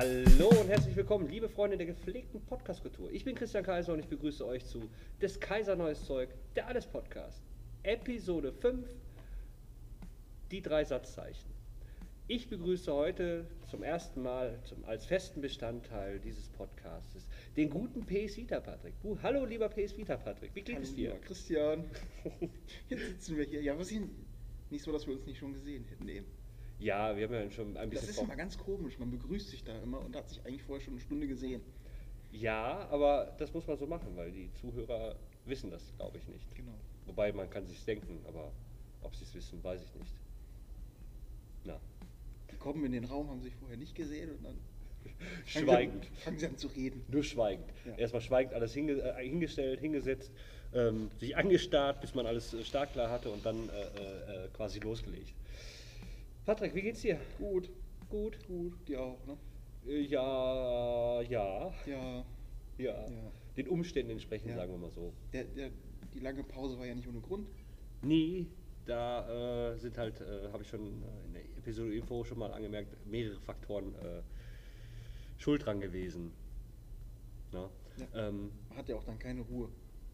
Hallo und herzlich willkommen, liebe Freunde der gepflegten Podcast-Kultur. Ich bin Christian Kaiser und ich begrüße euch zu des Kaiser Neues Zeug, der Alles Podcast. Episode 5, die drei Satzzeichen. Ich begrüße heute zum ersten Mal zum, als festen Bestandteil dieses Podcasts den guten PS Vita Patrick. Uh, hallo lieber PS Vita Patrick, wie geht Hallo, es dir? Christian. Jetzt sitzen wir hier. Ja, wir sind nicht so, dass wir uns nicht schon gesehen hätten eben. Ja, wir haben ja schon ein Das bisschen ist vor- immer ganz komisch. Man begrüßt sich da immer und hat sich eigentlich vorher schon eine Stunde gesehen. Ja, aber das muss man so machen, weil die Zuhörer wissen das, glaube ich, nicht. Genau. Wobei man kann sich denken, aber ob sie es wissen, weiß ich nicht. Na, Die kommen in den Raum, haben sich vorher nicht gesehen und dann fangen schweigend. Sie, fangen sie an zu reden. Nur schweigend. Ja. Erstmal schweigend alles hinge äh, hingestellt, hingesetzt, ähm, sich angestarrt, bis man alles äh, startklar hatte und dann äh, äh, äh, quasi losgelegt. Patrick, wie geht's dir? Gut, Gut? gut. Die auch, ne? Äh, ja, ja, Ja. ja, Ja. Den Umständen entsprechend, Ja. sagen wir mal so. Der, der, die lange Pause war ja nicht ohne Grund. Nee, da äh, sind halt, äh, habe ich schon äh, in der Episode Info schon mal angemerkt, mehrere Faktoren äh, schuld dran gewesen. Na? Ja. Ähm, Man hat ja auch dann keine Ruhe.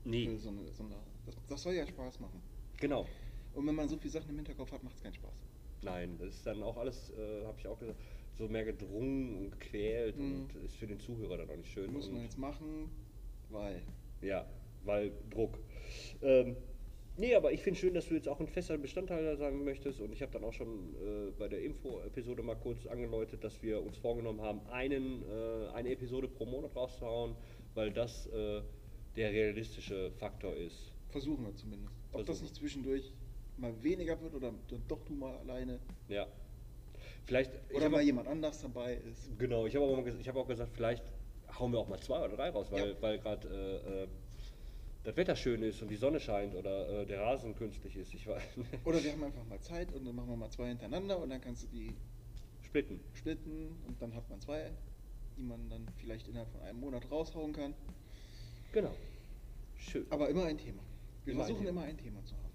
Nee. So eine, so eine, das, das soll ja Spaß machen. genau. Und wenn man so viele Sachen im Hinterkopf hat, macht es keinen Spaß. Nein, das ist dann auch alles, äh, habe ich auch gesagt, so mehr gedrungen und gequält Mhm. und ist für den Zuhörer dann auch nicht schön. Muss man jetzt machen, weil. Ja, weil Druck. Ähm, nee, aber ich finde schön, dass du jetzt auch ein fester Bestandteil da sein möchtest und ich habe dann auch schon äh, bei der Info-Episode mal kurz angeläutet, dass wir uns vorgenommen haben, einen, äh, eine Episode pro Monat rauszuhauen, weil das äh, der realistische Faktor ist. Versuchen wir zumindest. Ob das Versuchen. nicht zwischendurch mal weniger wird oder dann doch du mal alleine Ja. Vielleicht. ich oder mal auch- jemand anders dabei ist. Genau, ich habe auch, hab auch gesagt, vielleicht hauen wir auch mal zwei oder drei raus, weil, Ja. weil gerade äh, äh, das Wetter schön ist und die Sonne scheint oder äh, der Rasen künstlich ist. Ich weiß. Oder wir haben einfach mal Zeit und dann machen wir mal zwei hintereinander und dann kannst du die Splitten. splitten und dann hat man zwei, die man dann vielleicht innerhalb von einem Monat raushauen kann. Genau. Schön. Aber immer ein Thema. Wir Immer ein versuchen Thema. immer ein Thema zu haben.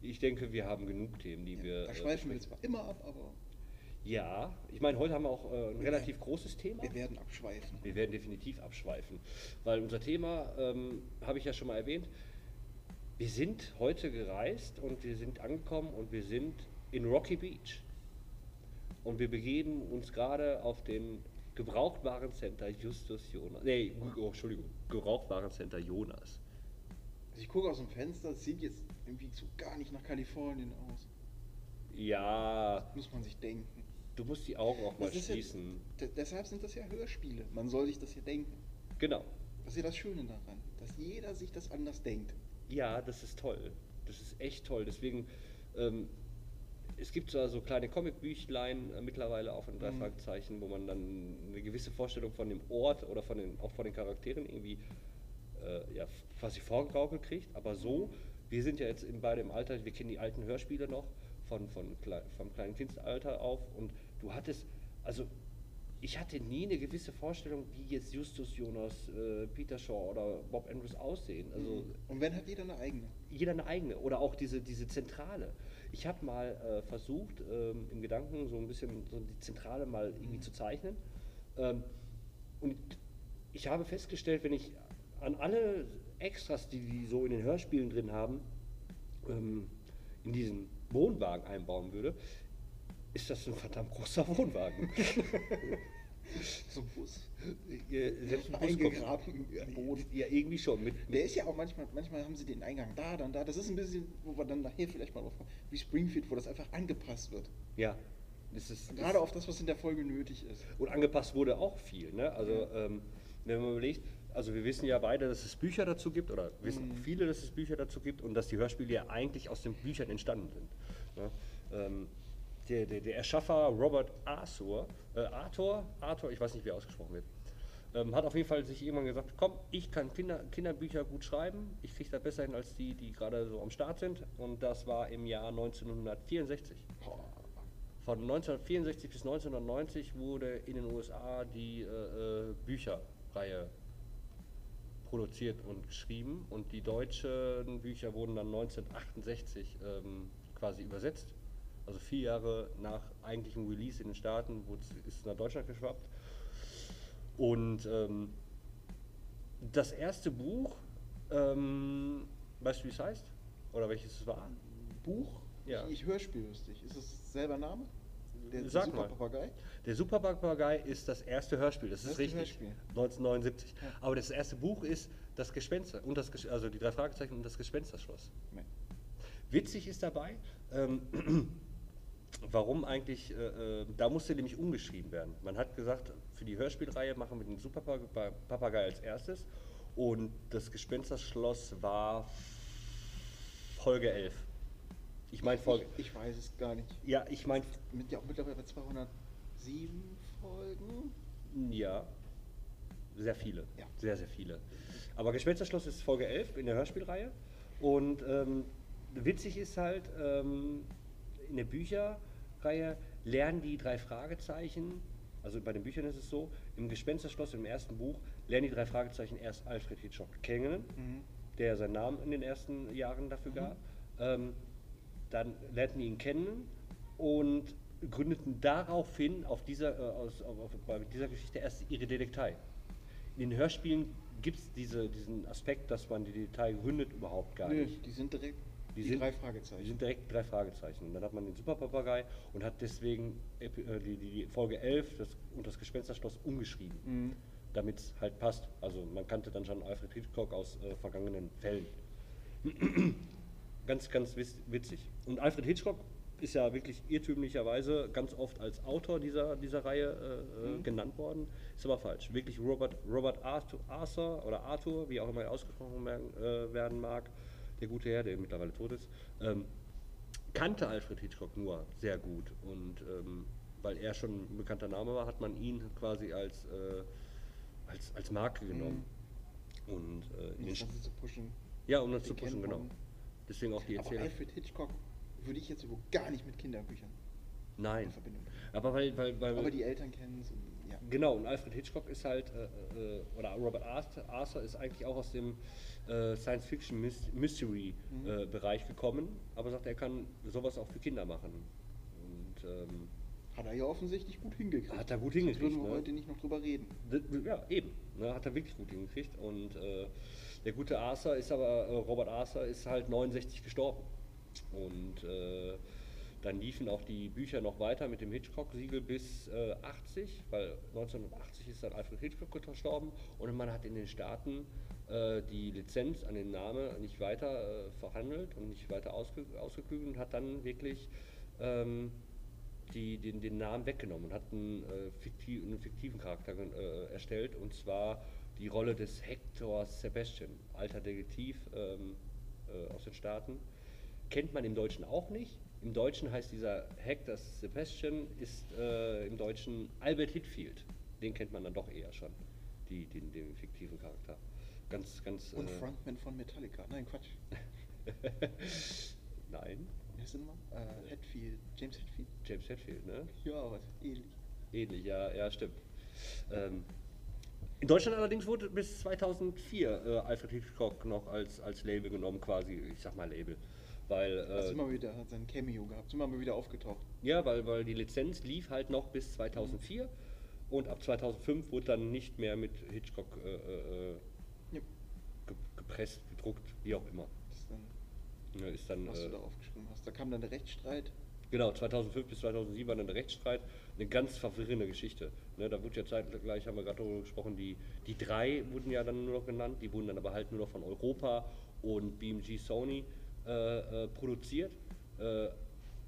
Ich denke, wir haben genug Themen, die Ja, wir. da äh, schweifen wir besprechen. zwar immer ab, aber Ja, ich meine, heute haben wir auch äh, ein relativ großes Thema. wir werden abschweifen. Wir werden definitiv abschweifen, weil unser Thema, ähm, habe ich ja schon mal erwähnt, wir sind heute gereist und wir sind angekommen und wir sind in Rocky Beach. Und wir begeben uns gerade auf den Gebrauchtwarencenter Justus Jonas. Nee, oh, Entschuldigung, Gebrauchtwarencenter Jonas. Also ich gucke aus dem Fenster, es sieht jetzt irgendwie so gar nicht nach Kalifornien aus. Ja, Muss man sich denken. du musst die Augen auch mal Das ja- schließen. de- deshalb sind das ja Hörspiele. Man soll sich das ja denken. Genau. Das ist ja das Schöne daran, dass jeder sich das anders denkt. Ja, das ist toll. Das ist echt toll. Deswegen, ähm, es gibt zwar so kleine Comicbüchlein äh, mittlerweile auch in drei Mhm. Fragezeichen, wo man dann eine gewisse Vorstellung von dem Ort oder von den, auch von den Charakteren irgendwie äh, ja, quasi vorgegaukelt kriegt. Aber so, wir sind ja jetzt in beide im Alter, wir kennen die alten Hörspiele noch von, von vom kleinen Kindsalter auf und du hattest, also ich hatte nie eine gewisse Vorstellung, wie jetzt Justus Jonas, äh, Peter Shaw oder Bob Andrews aussehen. Also Und wenn hat jeder eine eigene. jeder eine eigene oder auch diese, diese Zentrale. Ich habe mal äh, versucht, ähm, im Gedanken so ein bisschen so die Zentrale mal irgendwie zu zeichnen. Ähm, und ich habe festgestellt, wenn ich an alle Extras, die die so in den Hörspielen drin haben, ähm, in diesen Wohnwagen einbauen würde, ist das ein verdammt großer Wohnwagen. So ein Bus. Äh, Selbst ein Bus Eingegraben im Boden. Ja, irgendwie schon. Mit, Der ist ja auch manchmal, manchmal haben sie den Eingang da, dann da. Das ist ein bisschen, wo wir dann nachher vielleicht mal drauf kommen, wie Springfield, wo das einfach angepasst wird. ja, das ist, Gerade auf das, was in der Folge nötig ist. Und angepasst wurde auch viel. Ne? Also, ähm, wenn man überlegt, also wir wissen ja beide, dass es Bücher dazu gibt, oder wissen Mhm. viele, dass es Bücher dazu gibt und dass die Hörspiele ja eigentlich aus den Büchern entstanden sind. Ne? Ähm, der, der, der Erschaffer Robert Arthur, äh, Arthur, Arthur, ich weiß nicht, wie er ausgesprochen wird, ähm, hat auf jeden Fall sich irgendwann gesagt, komm, ich kann Kinder, Kinderbücher gut schreiben, ich kriege das besser hin als die, die gerade so am Start sind. Und das war im Jahr 1964. Von 1964 bis 1990 wurde in den USA die äh, äh, Bücherreihe produziert und geschrieben und die deutschen Bücher wurden dann 1968 ähm, quasi übersetzt. Also vier Jahre nach eigentlichem Release in den Staaten es- ist es nach Deutschland geschwappt. Und ähm, das erste Buch, ähm, weißt du, wie es heißt? Oder welches es war? Buch? Ja. Ich, ich Hörspiel wüsste ich. Ist das selber Name? Der Sag mal. Papagei? Der Superpapagei ist das erste Hörspiel, das ist Erste richtig. Hörspiel. 1979. Ja. Aber das erste Buch ist das Gespenster und das also die drei Fragezeichen und das Gespensterschloss. Nee. Witzig ist dabei, ähm, warum eigentlich, äh, äh, da musste nämlich umgeschrieben werden. Man hat gesagt, für die Hörspielreihe machen wir den Superpapagei als erstes und das Gespensterschloss war Folge 11. Ich meine Folge. Ich, ich weiß es gar nicht. Ja, ich meine, Mit, ja, mittlerweile bei 207 Folgen. ja, sehr viele. Ja. Sehr, sehr viele. Aber Gespensterschloss ist Folge 11 in der Hörspielreihe. Und ähm, witzig ist halt, ähm, in der Bücherreihe lernen die drei Fragezeichen, also bei den Büchern ist es so, im Gespensterschloss im ersten Buch lernen die drei Fragezeichen erst Alfred Hitchcock kennen, Mhm. der seinen Namen in den ersten Jahren dafür gab. Ähm, dann lernten ihn kennen und gründeten daraufhin auf dieser, äh, aus, auf, bei dieser Geschichte erst ihre Detektei. In den Hörspielen gibt es diese, diesen Aspekt, dass man die Detektei gründet, überhaupt gar Nö, nicht. die sind direkt Die die, sind- drei Fragezeichen. Die sind direkt drei Fragezeichen. Und dann hat man den Superpapagei und hat deswegen äh, die, die, die Folge 11 das, und das Gespensterschloss umgeschrieben, Mhm. damit es halt passt. Also man kannte dann schon Alfred Hitchcock aus äh, vergangenen Fällen. Ganz, ganz witz- witzig. Und Alfred Hitchcock ist ja wirklich irrtümlicherweise ganz oft als Autor dieser, dieser Reihe äh, äh, genannt worden. Ist aber falsch. Wirklich Robert, Robert Arthur, Arthur oder Arthur, wie auch immer er ausgesprochen werden, äh, werden mag, der gute Herr, der mittlerweile tot ist, ähm, kannte Alfred Hitchcock nur sehr gut. Und ähm, weil er schon ein bekannter Name war, hat man ihn quasi als, äh, als, als Marke genommen. Und äh, in Um den zu pushen. ja, um das zu pushen, genau. man. Deswegen auch die Aber Erzählung. Alfred Hitchcock würde ich jetzt so gar nicht mit Kinderbüchern Nein. in Verbindung bringen. Aber weil, weil, weil Aber die Eltern kennen es. Ja. Genau, und Alfred Hitchcock ist halt, äh, äh, oder Robert Arthur, Arthur ist eigentlich auch aus dem äh, Science-Fiction-Mystery-Bereich gekommen, aber sagt, er kann sowas auch für Kinder machen. Und ähm, Hat er ja offensichtlich gut hingekriegt. Hat er gut Sonst hingekriegt, würden wir ne? heute nicht noch drüber reden. ja, eben, ne, hat er wirklich gut hingekriegt. Und äh, der gute Arthur ist aber, äh, Robert Arthur ist halt 69 gestorben. Und äh, dann liefen auch die Bücher noch weiter mit dem Hitchcock-Siegel bis äh, 80, weil 1980 ist dann Alfred Hitchcock gestorben und man hat in den Staaten äh, die Lizenz an den Namen nicht weiter äh, verhandelt und nicht weiter ausge ausgeklügelt und hat dann wirklich ähm, die, den, den Namen weggenommen und hat einen, äh, fiktiv, einen fiktiven Charakter äh, erstellt und zwar die Rolle des Hector Sebastian, alter Detektiv ähm, äh, aus den Staaten. Kennt man im Deutschen auch nicht. Im Deutschen heißt dieser Hector Sebastian ist äh, im Deutschen Albert Hitfield. Den kennt man dann doch eher schon, die, den, den fiktiven Charakter. Ganz, ganz. Und äh, Frontman von Metallica. Nein, Quatsch. Nein, Wer ist denn mal? Äh, Hetfield. James Hetfield. James Hetfield, ne? Ja, was ähnlich. Ähnlich, ja, ja, stimmt. Ähm, in Deutschland allerdings wurde bis 2004 äh, Alfred Hitchcock noch als, als Label genommen, quasi, ich sag mal Label. Weil, äh, du immer wieder hat sein Cameo gehabt. Immer mal wieder aufgetaucht. ja, weil, weil die Lizenz lief halt noch bis 2004 und ab 2005 wurde dann nicht mehr mit Hitchcock äh, äh, Ja. ge gepresst, gedruckt, wie auch immer. Das ist dann, Ja, ist dann, was äh, du da aufgeschrieben hast. Da kam dann der Rechtsstreit. Genau, 2005 bis 2007 war dann der Rechtsstreit. Eine ganz verwirrende Geschichte. Ne, da wurde ja zeitgleich, haben wir gerade darüber gesprochen, die, die drei wurden ja dann nur noch genannt, die wurden dann aber halt nur noch von Europa und BMG Sony äh, äh, produziert, äh,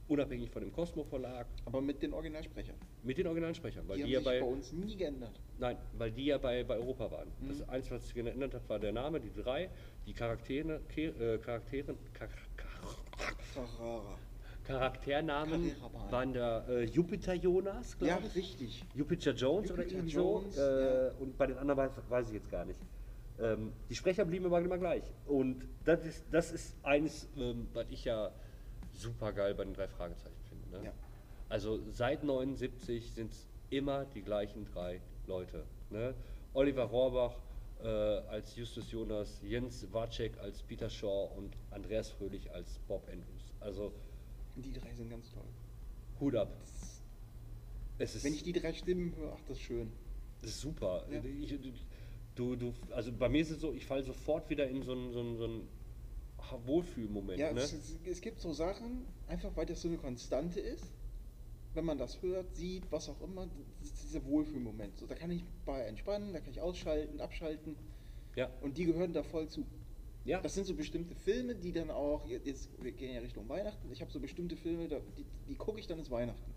unabhängig von dem Cosmo Verlag, Aber mit den Originalsprechern. mit den Originalsprechern, weil die die, ja sich bei, bei uns nie geändert. nein, weil die ja bei, bei Europa waren. Das Mhm. Einzige, was sich geändert hat, war der Name, die drei, die Charaktere, äh, Charaktere, Char Carrara. Charakternamen waren der äh, Jupiter Jonas, Ja, glaube ich. richtig. Jupiter Jones oder Jupiter irgendwie Jones, so. Äh, ja. Und bei den anderen weiß, weiß ich jetzt gar nicht. Ähm, die Sprecher blieben aber immer gleich. Und das ist, das ist eines, ähm, was ich ja super geil bei den drei Fragezeichen finde. Ne? Ja. Also seit 79 sind es immer die gleichen drei Leute. Ne? Oliver Rohrbach äh, als Justus Jonas, Jens Wacek als Peter Shaw und Andreas Fröhlich als Bob Andrews. Also Die drei sind ganz toll. Hut ab. Es ist Wenn ich die drei Stimmen höre, ach, das ist schön. Das ist super. Ja. Ich, du, du, also bei mir ist es so, ich falle sofort wieder in so einen, so einen, so einen Wohlfühlmoment. Ja, ne? es, es, es gibt so Sachen, einfach weil das so eine Konstante ist. Wenn man das hört, sieht, was auch immer, das ist dieser Wohlfühlmoment. So, da kann ich bei entspannen, da kann ich ausschalten, abschalten. ja. Und die gehören da voll zu. Ja. Das sind so bestimmte Filme, die dann auch, jetzt wir gehen ja Richtung Weihnachten, ich habe so bestimmte Filme, die, die gucke ich dann ins Weihnachten.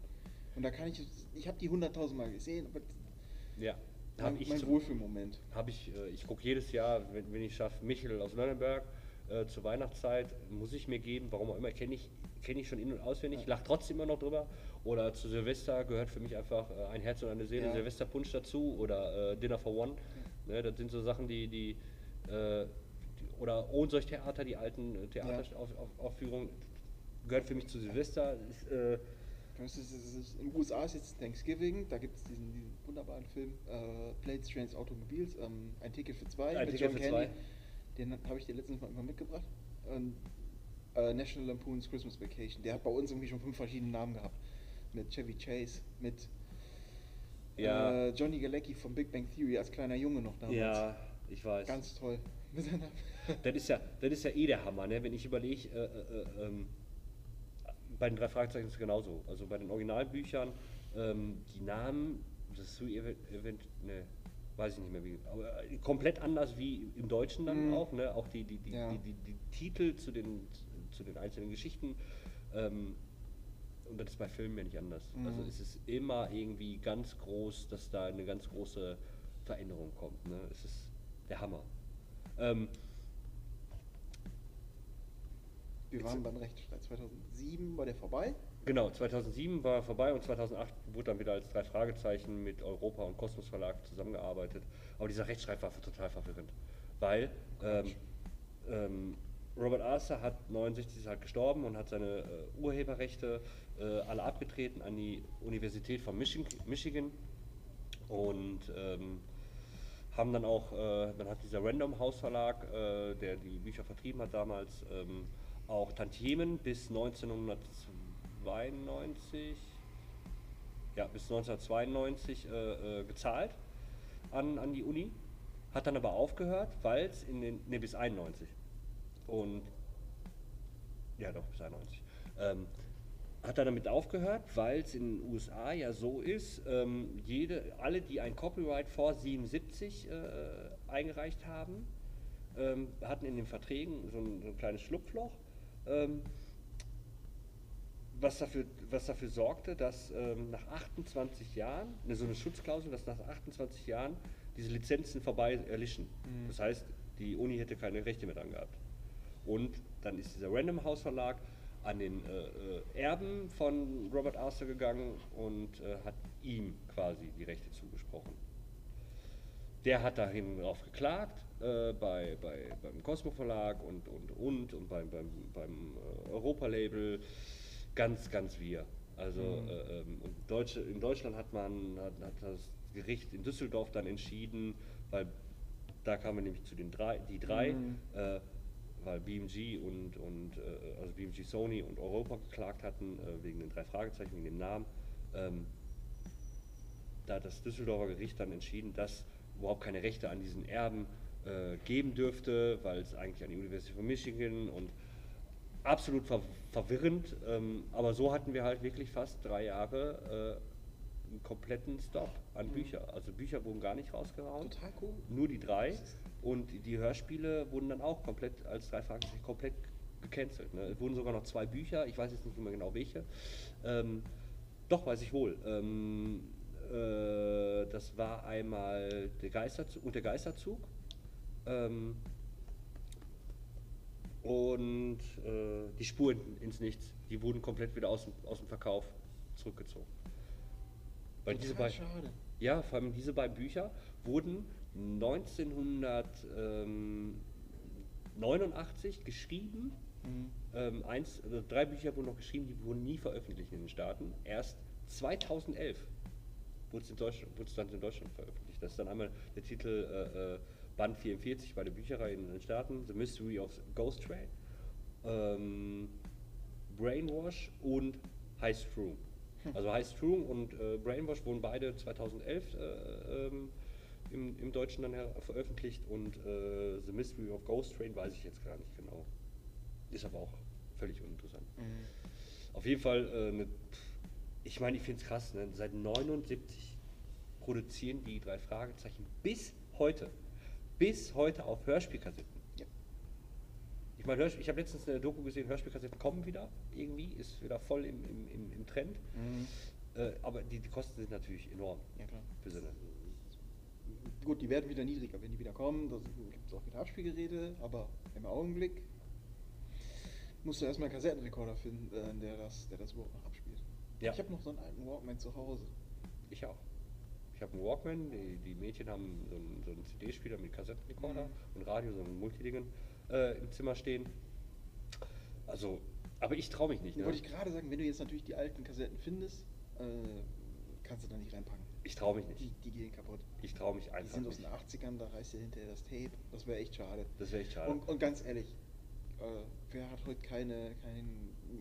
Und da kann ich, ich habe die hunderttausend Mal gesehen, aber ja. mein, Hab ich mein zum- Wohlfühlmoment. habe ich, äh, ich gucke jedes Jahr, wenn, wenn ich schaffe, Michel aus Nürnberg äh, zur Weihnachtszeit, muss ich mir geben, warum auch immer, kenne ich, kenn ich schon in- und auswendig, Ja. lache trotzdem immer noch drüber. Oder zu Silvester gehört für mich einfach äh, ein Herz und eine Seele, Ja. Silvesterpunsch dazu oder äh, Dinner for One. Ne, das sind so Sachen, die, die, äh, die oder Ohnsorg-Theater, die alten äh, Theateraufführungen, gehört für mich zu Silvester. Ist, äh, ist, ist, in den USA ist jetzt Thanksgiving, da gibt es diesen, diesen wunderbaren Film, äh, Planes, Trains, Automobiles, ähm, ein Ticket für zwei Ein Ticket für zwei. Den habe ich dir letztens mal immer mitgebracht. Und, äh, National Lampoon's Christmas Vacation, der hat bei uns irgendwie schon fünf verschiedene Namen gehabt. Mit Chevy Chase, mit Ja. äh, Johnny Galecki von Big Bang Theory als kleiner Junge noch damals. ja, ich weiß. Ganz toll. Mit seiner- Das ist ja, das ist ja eh der Hammer, ne? wenn ich überlege, äh, äh, ähm, bei den drei Fragezeichen ist es genauso. Also bei den Originalbüchern, ähm, die Namen, das ist so event, event ne, weiß ich nicht mehr wie, aber äh, komplett anders wie im Deutschen dann Mhm. auch, ne? Auch die, die, die, Ja. die, die, die Titel zu den, zu den einzelnen Geschichten. Ähm, und das ist bei Filmen ja nicht anders. Also Mhm. es ist immer irgendwie ganz groß, dass da eine ganz große Veränderung kommt. Ne? Es ist der Hammer. Ähm, Wir waren beim Rechtsstreit 2007, war der vorbei. Genau, 2007 war vorbei und 2008 wurde dann wieder als drei Fragezeichen mit Europa und Kosmos Verlag zusammengearbeitet. Aber dieser Rechtsstreit war total verwirrend, weil ähm, ähm, Robert Arthur hat 69 ist halt gestorben und hat seine äh, Urheberrechte äh, alle abgetreten an die Universität von Michi- Michigan und ähm, haben dann auch, äh, dann hat dieser Random House Verlag, äh, der die Bücher vertrieben hat damals, ähm, auch Tantiemen bis 1992, ja, bis 1992 äh, äh, gezahlt an, an die Uni, hat dann aber aufgehört, weil es in den, ne, bis 91 und, ja doch, bis 91, ähm, hat er damit aufgehört, weil es in den USA ja so ist, ähm, jede, alle, die ein Copyright vor 77 äh, eingereicht haben, ähm, hatten in den Verträgen so ein, so ein kleines Schlupfloch, was, dafür, was dafür sorgte, dass ähm, nach 28 Jahren, ne, so eine Schutzklausel, dass nach 28 Jahren diese Lizenzen vorbei erlischen. Mhm. Das heißt, die Uni hätte keine Rechte mehr dran gehabt. Und dann ist dieser Random House Verlag an den äh, äh, Erben von Robert Arthur gegangen und äh, hat ihm quasi die Rechte zugesprochen. Der hat dahin drauf geklagt äh, bei, bei, beim Cosmo Verlag und und und und beim, beim, beim äh, Europa-Label. Ganz, ganz wir. Also Mhm. äh, ähm, und Deutsche, in Deutschland hat man hat, hat das Gericht in Düsseldorf dann entschieden, weil da kamen wir nämlich zu den drei, die drei, Mhm. äh, weil BMG und, und äh, also BMG Sony und Europa geklagt hatten äh, wegen den drei Fragezeichen, wegen dem Namen. Ähm, da hat das Düsseldorfer Gericht dann entschieden, dass überhaupt keine Rechte an diesen Erben äh, geben dürfte, weil es eigentlich an die Universität von Michigan und absolut ver verwirrend. Ähm, aber so hatten wir halt wirklich fast drei Jahre äh, einen kompletten Stop an Büchern. Also Bücher wurden gar nicht rausgehauen, Total cool. nur die drei. Und die Hörspiele wurden dann auch komplett als drei Fragezeichen komplett gecancelt. Ne? Es wurden sogar noch zwei Bücher, ich weiß jetzt nicht mehr genau welche. Ähm, doch, weiß ich wohl. Ähm, äh, das war einmal der Geisterzug und der Geisterzug. Ähm, und äh, die Spuren ins Nichts, die wurden komplett wieder aus dem, aus dem Verkauf zurückgezogen. Weil diese beiden, schade. ja, vor allem diese beiden Bücher wurden 1989 geschrieben. Mhm. Ähm, eins, also drei Bücher wurden noch geschrieben, die wurden nie veröffentlicht in den Staaten. Erst 2011 wurde es, in Deutschland, wurde es dann in Deutschland veröffentlicht. Das ist dann einmal der Titel äh, äh, Band 44 bei der Bücherei in den Staaten, The Mystery of Ghost Train, ähm, Brainwash und High Room. Also heißt True und äh, Brainwash wurden beide 2011 äh, ähm, im, im Deutschen dann veröffentlicht und äh, The Mystery of Ghost Train weiß ich jetzt gar nicht genau. Ist aber auch völlig uninteressant. Auf jeden Fall, äh, ne, ich meine, ich finde es krass, ne? seit 79 produzieren die drei Fragezeichen bis heute, bis heute auf Hörspielkassetten. Ja. Ich meine, ich habe letztens eine Doku gesehen, Hörspielkassetten kommen wieder, irgendwie, ist wieder voll im, im, im, im Trend. Äh, aber die, die Kosten sind natürlich enorm. Ja, klar. Für so eine, Gut, die werden wieder niedriger, wenn die wieder kommen. Da gibt es auch wieder Abspielgeräte, aber im Augenblick musst du erstmal einen Kassettenrekorder finden, äh, der, das, der das überhaupt noch abspielt. Ja. Ich habe noch so einen alten Walkman zu Hause. ich auch. Ich habe einen Walkman, die, die Mädchen haben so einen, so einen CD-Spieler mit Kassettenrekorder Mhm. und Radio, so ein Multidingen äh, im Zimmer stehen. Also, aber ich traue mich nicht. Ne? Wollte ich gerade sagen, wenn du jetzt natürlich die alten Kassetten findest, äh, kannst du da nicht reinpacken. Ich traue mich Die, nicht. die gehen kaputt. Ich traue mich Die einfach sind aus nicht. den 80ern, da reißt dir hinterher das Tape. Das wäre echt schade. Das wäre echt schade. Und, und ganz ehrlich, äh, wer hat heute keine, kein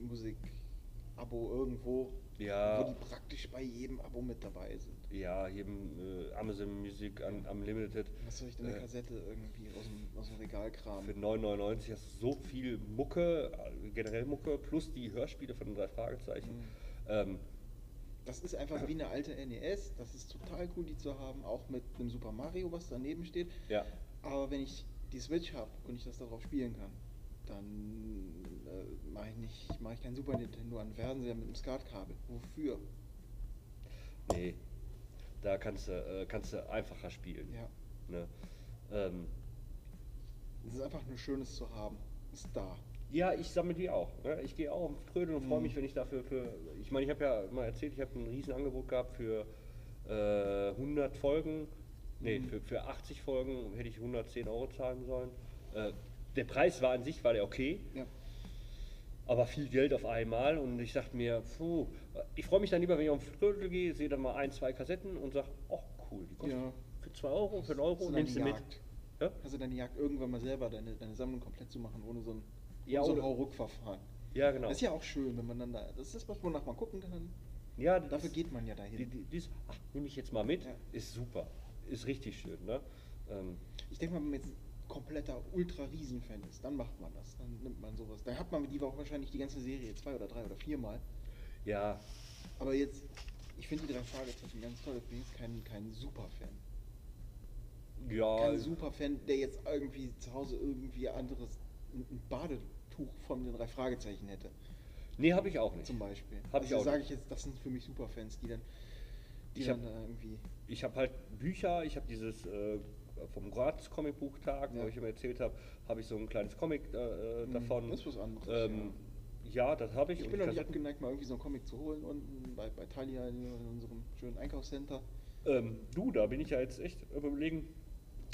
Musik-Abo irgendwo, Ja. wo die praktisch bei jedem Abo mit dabei sind? Ja, im äh, Amazon Music un, Unlimited. Was soll ich denn eine äh, Kassette irgendwie aus dem, aus dem Regal kramen? Für 9,99 hast du so viel Mucke, äh, generell Mucke, plus die Hörspiele von den drei Fragezeichen. Mhm. Ähm, Das ist einfach wie eine alte NES. Das ist total cool, die zu haben, auch mit einem Super Mario, was daneben steht. ja, Aber wenn ich die Switch habe und ich das darauf spielen kann, dann äh, mache ich nicht, mache ich kein Super Nintendo an Fernseher mit einem SCART-Kabel. Wofür? nee, da kannst du, äh, kannst du einfacher spielen. Ja. Ne? Ähm, Es ist einfach nur Schönes zu haben. Ist da. ja, ich sammle die auch. Ne? Ich gehe auch auf Trödel und freue Mhm. mich, wenn ich dafür für. Ich meine, ich habe ja mal erzählt, ich habe ein Riesenangebot gehabt für äh, 100 Folgen. Nee, Mhm. für, für 80 Folgen hätte ich 110 Euro zahlen sollen. Äh, der Preis war an sich war der okay. Ja. Aber viel Geld auf einmal und ich dachte mir, puh, ich freue mich dann lieber, wenn ich auf den Trödel gehe, sehe dann mal ein, zwei Kassetten und sage, ach cool, die kosten Ja. für 2 Euro, für einen Euro, nimmst du mit. Jagd? Ja? Dann die Jagd irgendwann mal selber deine, deine Sammlung komplett zu machen, ohne so ein, Ja, ohne so ein Hauruck-Verfahren? ja, genau. Das ist ja auch schön, wenn man dann da. Das ist was, wonach man gucken kann. ja, Dafür das- geht man ja dahin. Die, die, dies, ach, nehme ich jetzt mal mit, Ja. ist super, ist richtig schön. Ne? Ähm, Ich denke mal, wenn man jetzt kompletter Ultra-Riesen-Fan ist, dann macht man das. Dann nimmt man sowas. Dann hat man die auch wahrscheinlich die ganze Serie zwei oder drei oder viermal. ja, Aber jetzt, ich finde die drei Fragezeichen ganz toll. Ich bin jetzt kein, kein Super-Fan. ja, Kein Super-Fan, der jetzt irgendwie zu Hause irgendwie anderes, ein Badetuch von den drei Fragezeichen hätte. nee, habe ich auch nicht. Zum Beispiel. Hab ich also auch sage ich jetzt, das sind für mich Superfans, die dann, die Ich dann hab- da irgendwie. Ich habe halt Bücher, ich habe dieses äh, vom Graz Comicbuchtag, Ja. wo ich immer erzählt habe, habe ich so ein kleines Comic äh, Mhm, davon. das ist was anderes, Ähm, ja. das habe ich. Ich bin noch nicht abgeneigt, mal irgendwie so einen Comic zu holen unten bei, bei Thalia in unserem schönen Einkaufscenter. Ähm, du, da bin ich ja jetzt echt überlegen.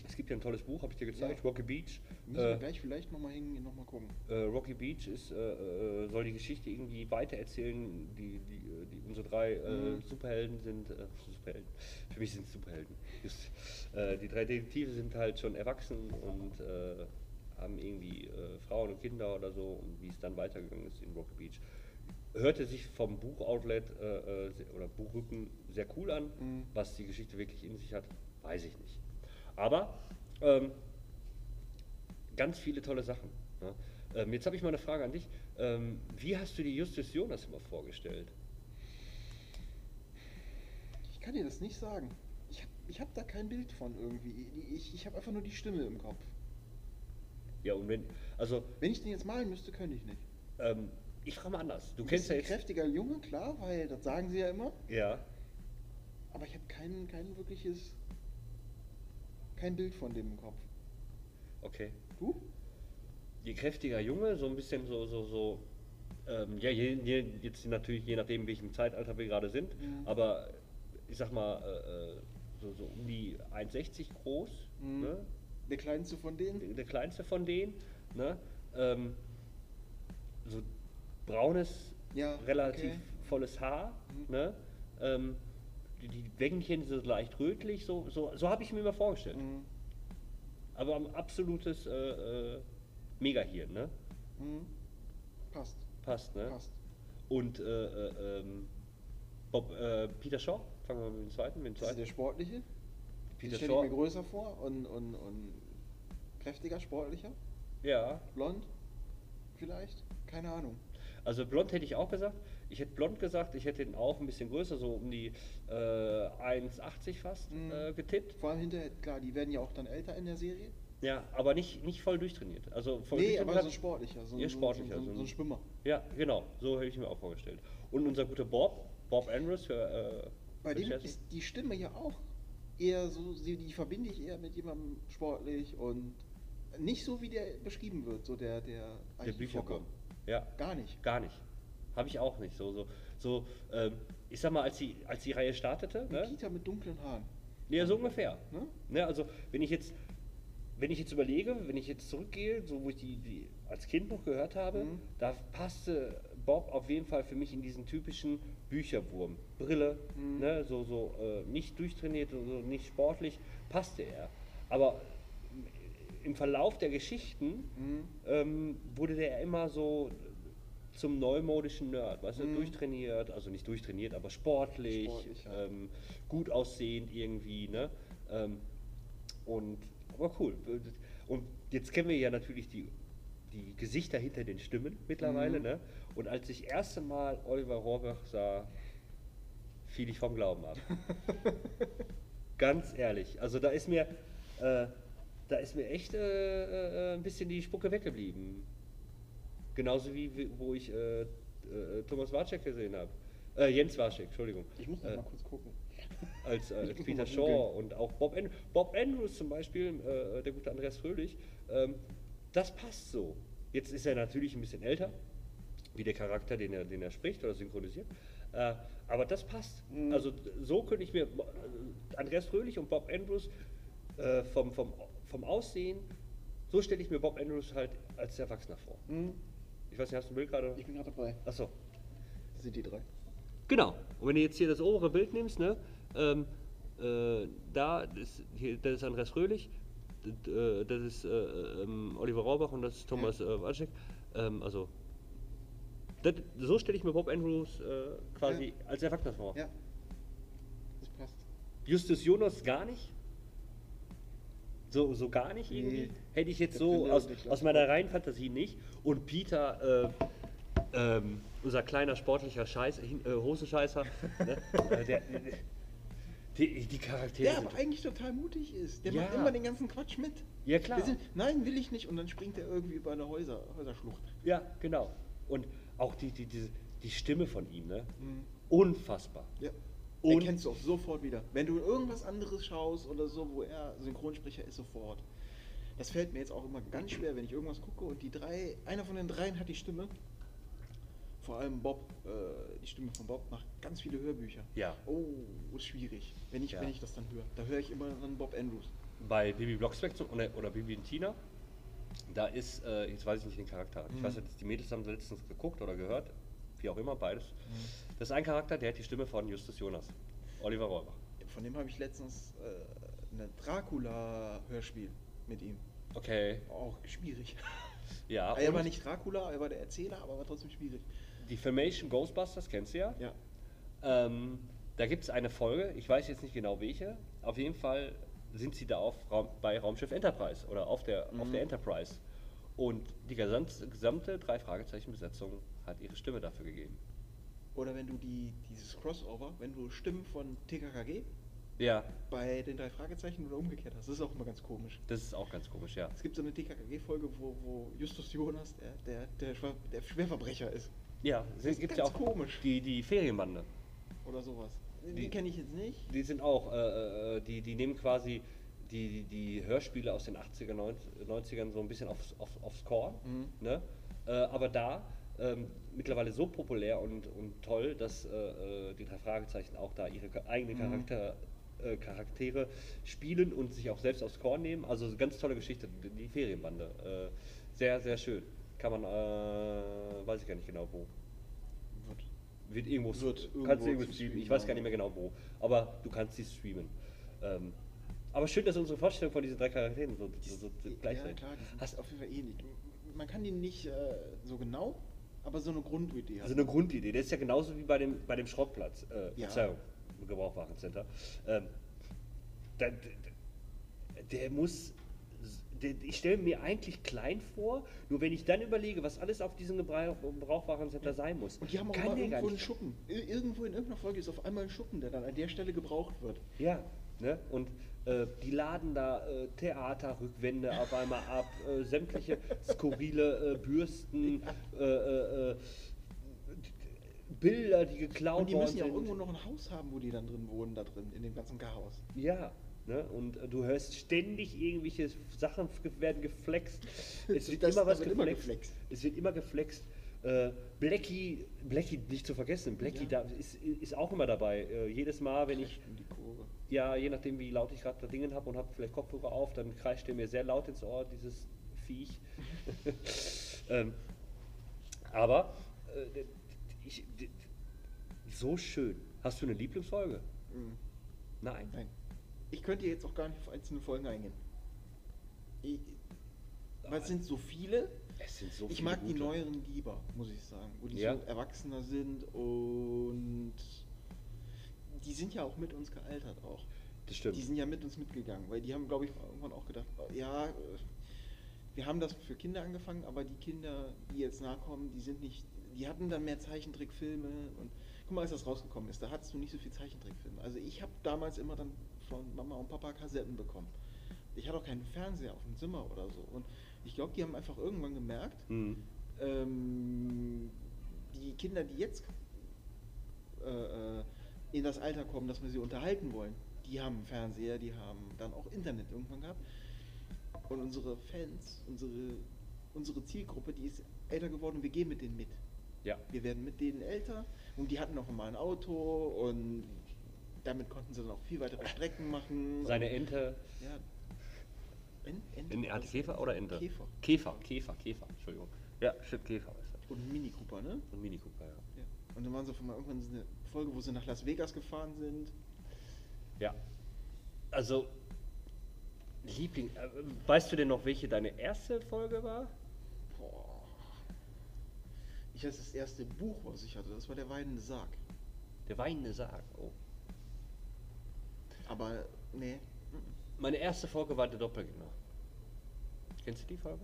Es gibt ja ein tolles Buch, habe ich dir gezeigt, Ja. Rocky Beach. Müssen wir Äh, gleich vielleicht nochmal hingehen, nochmal gucken. äh, Rocky Beach ist, äh, äh, soll die Geschichte irgendwie weitererzählen. Die, die, äh, die, unsere drei Mhm. Superhelden sind, Superhelden, für mich sind es Superhelden. Just, äh, die drei Detektive sind halt schon erwachsen und äh, haben irgendwie äh, Frauen und Kinder oder so und wie es dann weitergegangen ist in Rocky Beach. Hörte sich vom Buchoutlet äh, äh, oder Buchrücken sehr cool an. Mhm. Was die Geschichte wirklich in sich hat, weiß ich nicht. Aber ähm, ganz viele tolle Sachen. Ne? Ähm, jetzt habe ich mal eine Frage an dich. Ähm, wie hast du die Justus Jonas immer vorgestellt? Ich kann dir das nicht sagen. Ich habe da kein Bild von irgendwie. Ich, ich habe einfach nur die Stimme im Kopf. Ja, und wenn, also, Wenn ich den jetzt malen müsste, könnte ich nicht. ähm, ich frage mal anders. Du Ein kennst ja jetzt. kräftiger Junge, klar, weil das sagen sie ja immer. Ja, Aber ich habe kein, kein wirkliches. kein Bild von dem im Kopf. okay. Du? Je kräftiger Junge, so ein bisschen so, so, so. Ähm, ja, je, je, jetzt natürlich je nachdem, in welchem Zeitalter wir gerade sind. Mhm. Aber ich sag mal, äh, äh, so, so um die 1,60 groß. Mhm. Ne? Der kleinste von denen? der kleinste von denen, ne? ähm, so braunes, Ja, relativ okay. volles Haar, Mhm. ne? ähm, die, die Bäckchen sind so leicht rötlich, so, so, so habe ich mir immer vorgestellt. Mhm. Aber ein absolutes äh, äh, Megahirn, ne? Mhm. Passt. Passt, ne? Passt. Und äh, äh, ähm, Bob, äh, Peter Shaw, fangen wir mit dem zweiten. Mit dem Das ist zweiten. der sportliche. Peter Den stelle ich mir größer vor und, und, und kräftiger, sportlicher. Ja, Blond. Vielleicht. Keine Ahnung. also blond hätte ich auch gesagt. Ich hätte blond gesagt, ich hätte ihn auch ein bisschen größer, so um die äh, 1,80 fast Mhm. äh, getippt. Vor allem hinterher, klar, die werden ja auch dann älter in der Serie. Ja, aber nicht, nicht voll durchtrainiert. Also voll nee, aber so sportlicher. So, ein- Ja, sportlicher, So, so, so ein- ein Schwimmer. Ja, genau, so hätte ich mir auch vorgestellt. Und unser guter Bob, Bob Andrews für. Bei dem ist die Stimme ja auch eher so, die verbinde ich eher mit jemandem sportlich und nicht so, wie der beschrieben wird, so der, der der. Bücherwurm. Ja, Gar nicht. gar nicht. Habe ich auch nicht. So, so, so ähm, ich sag mal, als die, als die Reihe startete, Ein ne? Peter mit dunklen Haaren. Ja, so ungefähr. Ne? Ne, also wenn ich jetzt, wenn ich jetzt überlege, wenn ich jetzt zurückgehe, so wo ich die, die als Kind noch gehört habe, Mhm. da passte Bob auf jeden Fall für mich in diesen typischen Bücherwurm. Brille, Mhm. ne, so, so äh, nicht durchtrainiert, so so nicht sportlich, passte er. Aber im Verlauf der Geschichten Mhm. ähm, wurde der immer so zum neumodischen Nerd, weißt du, Mhm. durchtrainiert, also nicht durchtrainiert, aber sportlich, Sportlich, ja. ähm, gut aussehend irgendwie, ne? Ähm, und aber cool. Und jetzt kennen wir ja natürlich die, die Gesichter hinter den Stimmen mittlerweile, Mhm. ne? Und als ich das erste Mal Oliver Rohrbach sah, fiel ich vom Glauben ab. Ganz ehrlich. Also da ist mir, äh, da ist mir echt äh, äh, ein bisschen die Spucke weggeblieben. Genauso wie wo ich äh, äh, Thomas Warczek gesehen habe. Äh, Jens Warczek, Entschuldigung. Ich muss noch mal kurz gucken. als, als Peter Shaw und auch Bob, Andrews. Bob Andrews zum Beispiel, der gute Andreas Fröhlich, ähm, das passt so. Jetzt ist er natürlich ein bisschen älter, wie der Charakter, den er, den er spricht oder synchronisiert. Äh, aber das passt. Mhm. Also so könnte ich mir äh, Andreas Fröhlich und Bob Andrews äh, vom, vom, vom Aussehen, so stelle ich mir Bob Andrews halt als Erwachsener vor. Hm, Ich weiß nicht, hast du ein Bild gerade? Ich bin gerade dabei. Achso. Das sind die drei. Genau. Und wenn du jetzt hier das obere Bild nimmst, ne, ähm, äh, da ist, hier, das ist Andreas Fröhlich, das ist äh, ähm, Oliver Rohrbach und das ist Thomas äh, Walczek. Ähm, also, das, so stelle ich mir Bob Andrews äh, quasi als Erwachsener vor. Ja. Das passt. Justus Jonas gar nicht. So, so gar nicht Nee. irgendwie. Hätte ich jetzt so aus, aus meiner reinen Fantasie nicht. Und Peter, äh, ähm, unser kleiner sportlicher Scheiß, äh, Hosenscheißer, ne? äh, der, die, die Charaktere. Der aber eigentlich total mutig ist. Der Ja. macht immer den ganzen Quatsch mit. Ja, klar. Sind, nein, will ich nicht. Und dann springt er irgendwie über eine Häuser, Häuserschlucht. ja, genau. Und auch die, die, die, die Stimme von ihm, ne? Mhm. Unfassbar. Ja. Und- Erkennst du auch sofort wieder. Wenn du irgendwas anderes schaust oder so, wo er Synchronsprecher ist, sofort. Das fällt mir jetzt auch immer ganz schwer, wenn ich irgendwas gucke und die drei, einer von den dreien hat die Stimme. Vor allem Bob, äh, die Stimme von Bob macht ganz viele Hörbücher. Ja. Oh, ist schwierig. Wenn ich, Ja. wenn ich das dann höre. Da höre ich immer dann Bob Andrews. bei Bibi Blocksberg oder, oder Bibi und Tina, da ist, äh, jetzt weiß ich nicht den Charakter, ich Mhm. weiß jetzt, die Mädels haben letztens geguckt oder gehört, wie auch immer, beides. Mhm. Das ist ein Charakter, der hat die Stimme von Justus Jonas, Oliver Rohrbach. Von dem habe ich letztens äh, ein Dracula-Hörspiel mit ihm. Okay, Auch schwierig. ja. er war nicht Dracula, er war der Erzähler, aber war trotzdem schwierig. Die Filmation Ghostbusters kennst du ja. Ja. Ähm, da gibt es eine Folge, ich weiß jetzt nicht genau welche, auf jeden Fall sind sie da auf Raum, bei Raumschiff Enterprise oder auf der, auf Mhm. der Enterprise. Und die gesamte, gesamte drei Fragezeichen Besetzung hat ihre Stimme dafür gegeben. Oder wenn du die, dieses Crossover, wenn du Stimmen von TKKG Ja, bei den drei Fragezeichen oder umgekehrt hast, das ist auch immer ganz komisch. das ist auch ganz komisch, ja. Es gibt so eine TKKG-Folge, wo, wo Justus Jonas der, der, der, der Schwerverbrecher ist. Ja, es gibt ja auch komisch. die, die Ferienbande. Oder sowas. Die, Die- kenne ich jetzt nicht. Die sind auch, äh, äh, die, die nehmen quasi die, die, die Hörspiele aus den 80er, 90ern so ein bisschen aufs, auf, aufs Korn. Mhm. Ne? Äh, aber da ähm, mittlerweile so populär und, und toll, dass äh, äh, die drei Fragezeichen auch da ihre eigenen Mhm. Charakter, äh, Charaktere spielen und sich auch selbst aufs Korn nehmen. Also ganz tolle Geschichte, die- die Ferienbande. Äh, sehr, sehr schön. Kann man, äh, weiß ich gar nicht genau wo. Wird. Wird irgendwo, Wird kannst du irgendwo streamen. Ich weiß gar nicht mehr genau wo. Aber du kannst sie streamen. Ähm, aber schön, dass unsere Vorstellung von diesen drei Charakteren so, so, so, gleich ja, sind. klar, die Hast, auf jeden Fall ähnlich. Man kann die nicht äh, so genau, aber so eine Grundidee Also eine Grundidee. Das ist ja genauso wie bei dem, bei dem Schrottplatz. Äh, Ja. Verzeihung, Gebrauchwarencenter. Ähm, da, der, der muss. Ich stelle mir eigentlich klein vor, nur wenn ich dann überlege, was alles auf diesem Gebrauch, Gebrauchwarencenter sein muss, Und die haben auch gar irgendwo einen. Schuppen. Ir- Irgendwo in irgendeiner Folge ist auf einmal ein Schuppen, der dann an der Stelle gebraucht wird. Ja, ne? Und äh, die laden da äh, Theaterrückwände auf einmal ab, äh, sämtliche skurrile äh, Bürsten, äh, äh, Bilder, die geklaut Und die müssen ja auch irgendwo noch ein Haus haben, wo die dann drin wohnen, da drin, in dem ganzen Chaos. Ja, ne? und äh, du hörst ständig irgendwelche Sachen werden geflext. Es wird Das- immer was wird immer geflext. geflext. Es wird immer geflext. Äh, Blackie, Blackie nicht zu vergessen, Blackie Ja. da ist, ist auch immer dabei. Äh, jedes Mal, wenn ich, ja, je nachdem wie laut ich gerade da Dingen habe und habe vielleicht Kopfhörer auf, dann kreischt der mir sehr laut ins Ohr, dieses Viech. ähm, aber äh, ich, so schön. Hast du eine Lieblingsfolge? Mhm. Nein. Nein. Ich könnte jetzt auch gar nicht auf einzelne Folgen eingehen. Ich, weil es sind so viele. Es sind so ich viele mag die gute. neueren lieber, muss ich sagen. Wo die Ja. so erwachsener sind und die sind ja auch mit uns gealtert auch. Das stimmt. Die sind ja mit uns mitgegangen, weil die haben, glaube ich, irgendwann auch gedacht, ja, äh, wir haben das für Kinder angefangen, aber die Kinder, die jetzt nachkommen, die sind nicht, die hatten dann mehr Zeichentrickfilme und guck mal, als das rausgekommen ist, da hattest du nicht so viel Zeichentrickfilme. Also ich habe damals immer dann von Mama und Papa Kassetten bekommen. Ich hatte auch keinen Fernseher auf dem Zimmer oder so. Und ich glaube, die haben einfach irgendwann gemerkt, Mhm. ähm, die Kinder, die jetzt äh, äh, in das Alter kommen, dass wir sie unterhalten wollen, die haben Fernseher, die haben dann auch Internet irgendwann gehabt. Und unsere Fans, unsere, unsere Zielgruppe, die ist älter geworden und wir gehen mit denen mit. Ja. Wir werden mit denen älter und die hatten noch mal ein Auto und damit konnten sie dann auch viel weitere Strecken machen. Seine Ente. ja, En- Ente? In, hatte? Käfer oder Ente? Käfer. Käfer, Käfer, Käfer, Entschuldigung. Ja, stimmt, Käfer ist das. Und Mini Cooper, ne? Und Mini Cooper, ja. Ja. Und dann waren sie einmal irgendwann so eine Folge, wo sie nach Las Vegas gefahren sind. Ja. Also, Liebling, äh, weißt du denn noch, welche deine erste Folge war? Boah. Ich weiß das erste Buch, was ich hatte, das war der weinende Sarg. Der weinende Sarg. Oh. Aber nee. Meine erste Folge war der Doppelgänger. Kennst du die Folge?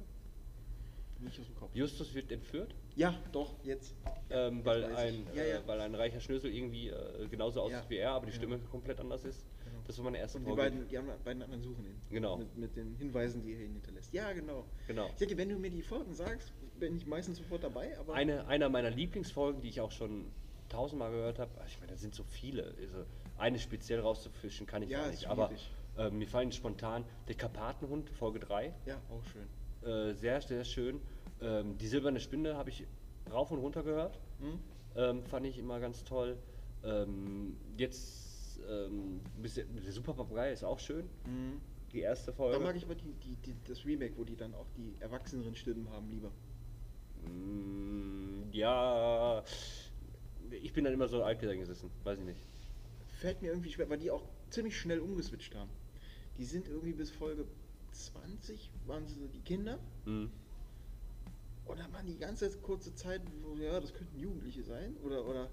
Nicht aus dem Kopf. Justus wird entführt, Ja, doch, jetzt. ähm, jetzt weil, ein, Ja, äh, ja. weil ein reicher Schnösel irgendwie äh, genauso aussieht Ja, wie er, aber die. Stimme komplett anders ist. Genau. Das war meine erste Und die Folge. beiden, die beiden anderen suchen ihn. Genau. Mit, mit den Hinweisen, die er ihnen hinterlässt. Ja, genau. Genau. Ich denke, wenn du mir die Folgen sagst, bin ich meistens sofort dabei, aber. Eine, einer meiner Lieblingsfolgen, die ich auch schon tausendmal gehört habe, ich meine, da sind so viele. Also eine speziell rauszufischen kann ich Ja, nicht. Aber äh, mir fallen spontan der Karpatenhund, Folge 3. Ja, auch schön. Äh, sehr, sehr schön. Ähm, die silberne Spinne habe ich rauf und runter gehört. Hm? Ähm, fand ich immer ganz toll. Ähm, jetzt ähm, der Super Papagei ist auch schön. Mhm. Die erste Folge. Da mag ich aber die, die, die, das Remake, wo die dann auch die erwachseneren Stimmen haben, lieber. Mm, ja, ich bin dann immer so altgesessen gesessen, weiß ich nicht. Fällt mir irgendwie schwer, weil die auch ziemlich schnell umgeswitcht haben. Die sind irgendwie bis Folge 20, waren sie so die Kinder. Mhm. Und dann waren die ganze kurze Zeit, wo, ja, das könnten Jugendliche sein. Oder, oder,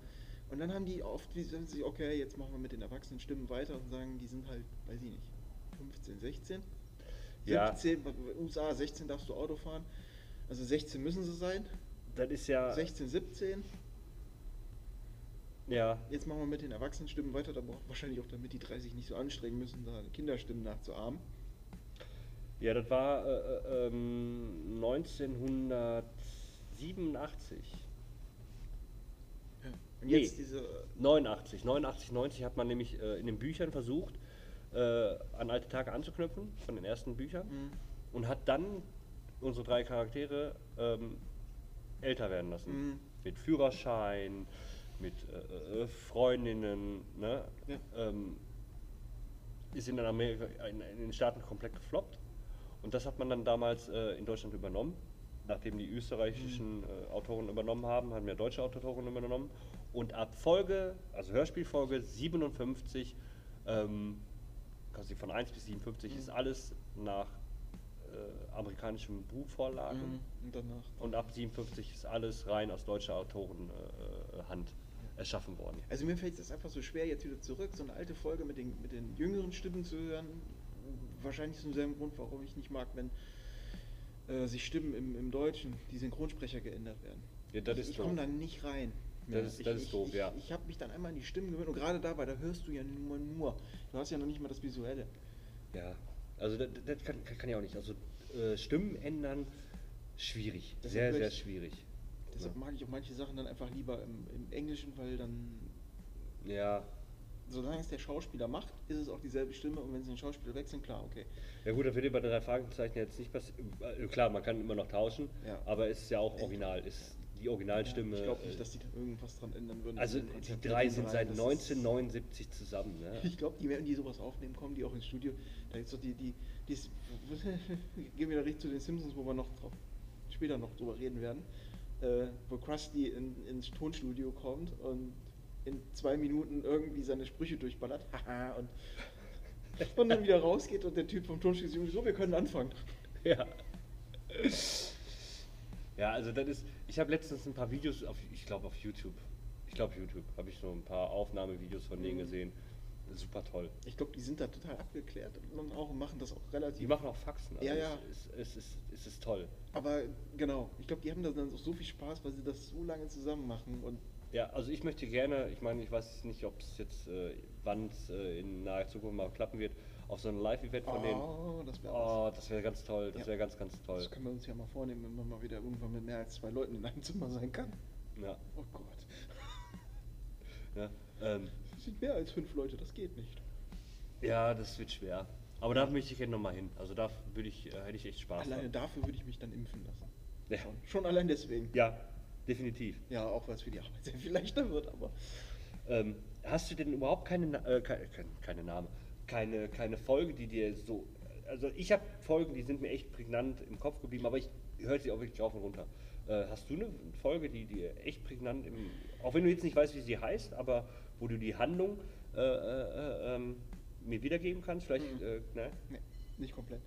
und dann haben die oft, wie sagen sie, okay, jetzt machen wir mit den erwachsenen Stimmen weiter und sagen, die sind halt, weiß ich nicht, 15, 16. Ja. 17, USA 16 darfst du Auto fahren. Also 16 müssen sie sein. Das ist ja. 16, 17. Ja, Jetzt machen wir mit den Erwachsenenstimmen weiter, da braucht wahrscheinlich auch, damit die 30 nicht so anstrengen müssen, da Kinderstimmen nachzuahmen. ja, das war äh, äh, ähm, 1987. Ja. Und Nee. jetzt diese. 89, 89, 90 hat man nämlich äh, in den Büchern versucht, äh, an alte Tage anzuknüpfen, von den ersten Büchern, Mhm. und hat dann unsere drei Charaktere ähm, älter werden lassen. Mhm. Mit Führerschein, mit äh, äh, Freundinnen, ne? Ja. Ähm, ist in Amerika, in, in den Staaten komplett gefloppt. Und das hat man dann damals äh, in Deutschland übernommen. Nachdem die österreichischen äh, Autoren übernommen haben, haben wir deutsche Autoren übernommen. Und ab Folge, also Hörspielfolge 57, ähm, quasi von 1 bis 57, ist alles nach äh, amerikanischen Buchvorlagen. Mhm. Und. Und ab 57 ist alles rein aus deutscher Autorenhand äh, Hand erschaffen worden. Also mir fällt es einfach so schwer, jetzt wieder zurück, so eine alte Folge mit den, mit den jüngeren Stimmen zu hören. Wahrscheinlich aus demselben Grund, warum ich nicht mag, wenn äh, sich Stimmen im, im Deutschen, die Synchronsprecher geändert werden. Ja, das ich ist ich doof. komme da nicht rein. Das ist- ich, das ist ich, doof, ich, ja. Ich habe mich dann einmal an die Stimmen gewöhnt und gerade dabei, da hörst du ja nur, nur. Du hast ja noch nicht mal das Visuelle. Ja, also das, das kann, kann ja auch nicht. Also äh, Stimmen ändern, schwierig. Deshalb Sehr, sehr ich- schwierig. Deshalb mag ich auch manche Sachen dann einfach lieber im, im Englischen, weil dann, Ja. solange es der Schauspieler macht, ist es auch dieselbe Stimme und wenn sie den Schauspieler wechseln, klar, okay. Ja gut, das wird über drei Fragezeichen jetzt nicht passieren. Äh, Klar, man kann immer noch tauschen, Ja. aber es ist ja auch original. Ist die Originalstimme. ich glaube äh, nicht, dass die da irgendwas dran ändern würden. Also die drei sind dreien. seit Das ist- 1979 zusammen. Ne? Ich glaube, die werden die sowas aufnehmen, kommen die auch ins Studio. Da gibt es doch die, die, die gehen wir da richtig zu den Simpsons, wo wir noch drauf, später noch drüber reden werden, äh, wo Krusty in, ins Tonstudio kommt und in zwei Minuten irgendwie seine Sprüche durchballert. Haha, und, und dann wieder rausgeht und der Typ vom Tonstudio so, wir können anfangen. Ja. Ja, also das ist. Ich habe letztens ein paar Videos auf, ich glaube auf YouTube. Ich glaube YouTube habe ich so ein paar Aufnahmevideos von denen Mhm. gesehen. Super toll. Ich glaube, die sind da total abgeklärt und auch machen das auch relativ. Die machen auch Faxen. Ja, ja. Es, es, es, ist, es ist toll. Aber genau, ich glaube, die haben da dann auch so viel Spaß, weil sie das so lange zusammen machen und Ja, also ich möchte gerne, ich meine, ich weiß nicht, ob es jetzt, äh, wann es äh, in naher Zukunft mal klappen wird, auf so ein Live-Event von denen. Oh, das wäre Oh, das wäre ganz toll. Das Ja. wäre ganz, ganz toll. Das können wir uns ja mal vornehmen, wenn man mal wieder irgendwann mit mehr als zwei Leuten in einem Zimmer sein kann. Ja, Oh Gott. ja. Ähm, sind mehr als fünf Leute, das geht nicht. ja, das wird schwer. Aber da möchte ich gerne nochmal hin. Also da würde ich, äh, hätte ich echt Spaß Alleine dran. dafür würde ich mich dann impfen lassen. Ja. Schon, schon allein deswegen. Ja, definitiv. Ja, auch weil es für die Arbeit sehr viel leichter wird, aber. Ähm, hast du denn überhaupt keine, Na- äh, keine, keine, keine Name, keine, keine Folge, die dir so. Also ich habe Folgen, die sind mir echt prägnant im Kopf geblieben, aber ich höre sie auch wirklich rauf und runter. Äh, hast du eine Folge, die dir echt prägnant im. Auch wenn du jetzt nicht weißt, wie sie heißt, aber wo du die Handlung äh, äh, ähm, mir wiedergeben kannst? Vielleicht, Mhm. äh, ne? Nee, nicht komplett.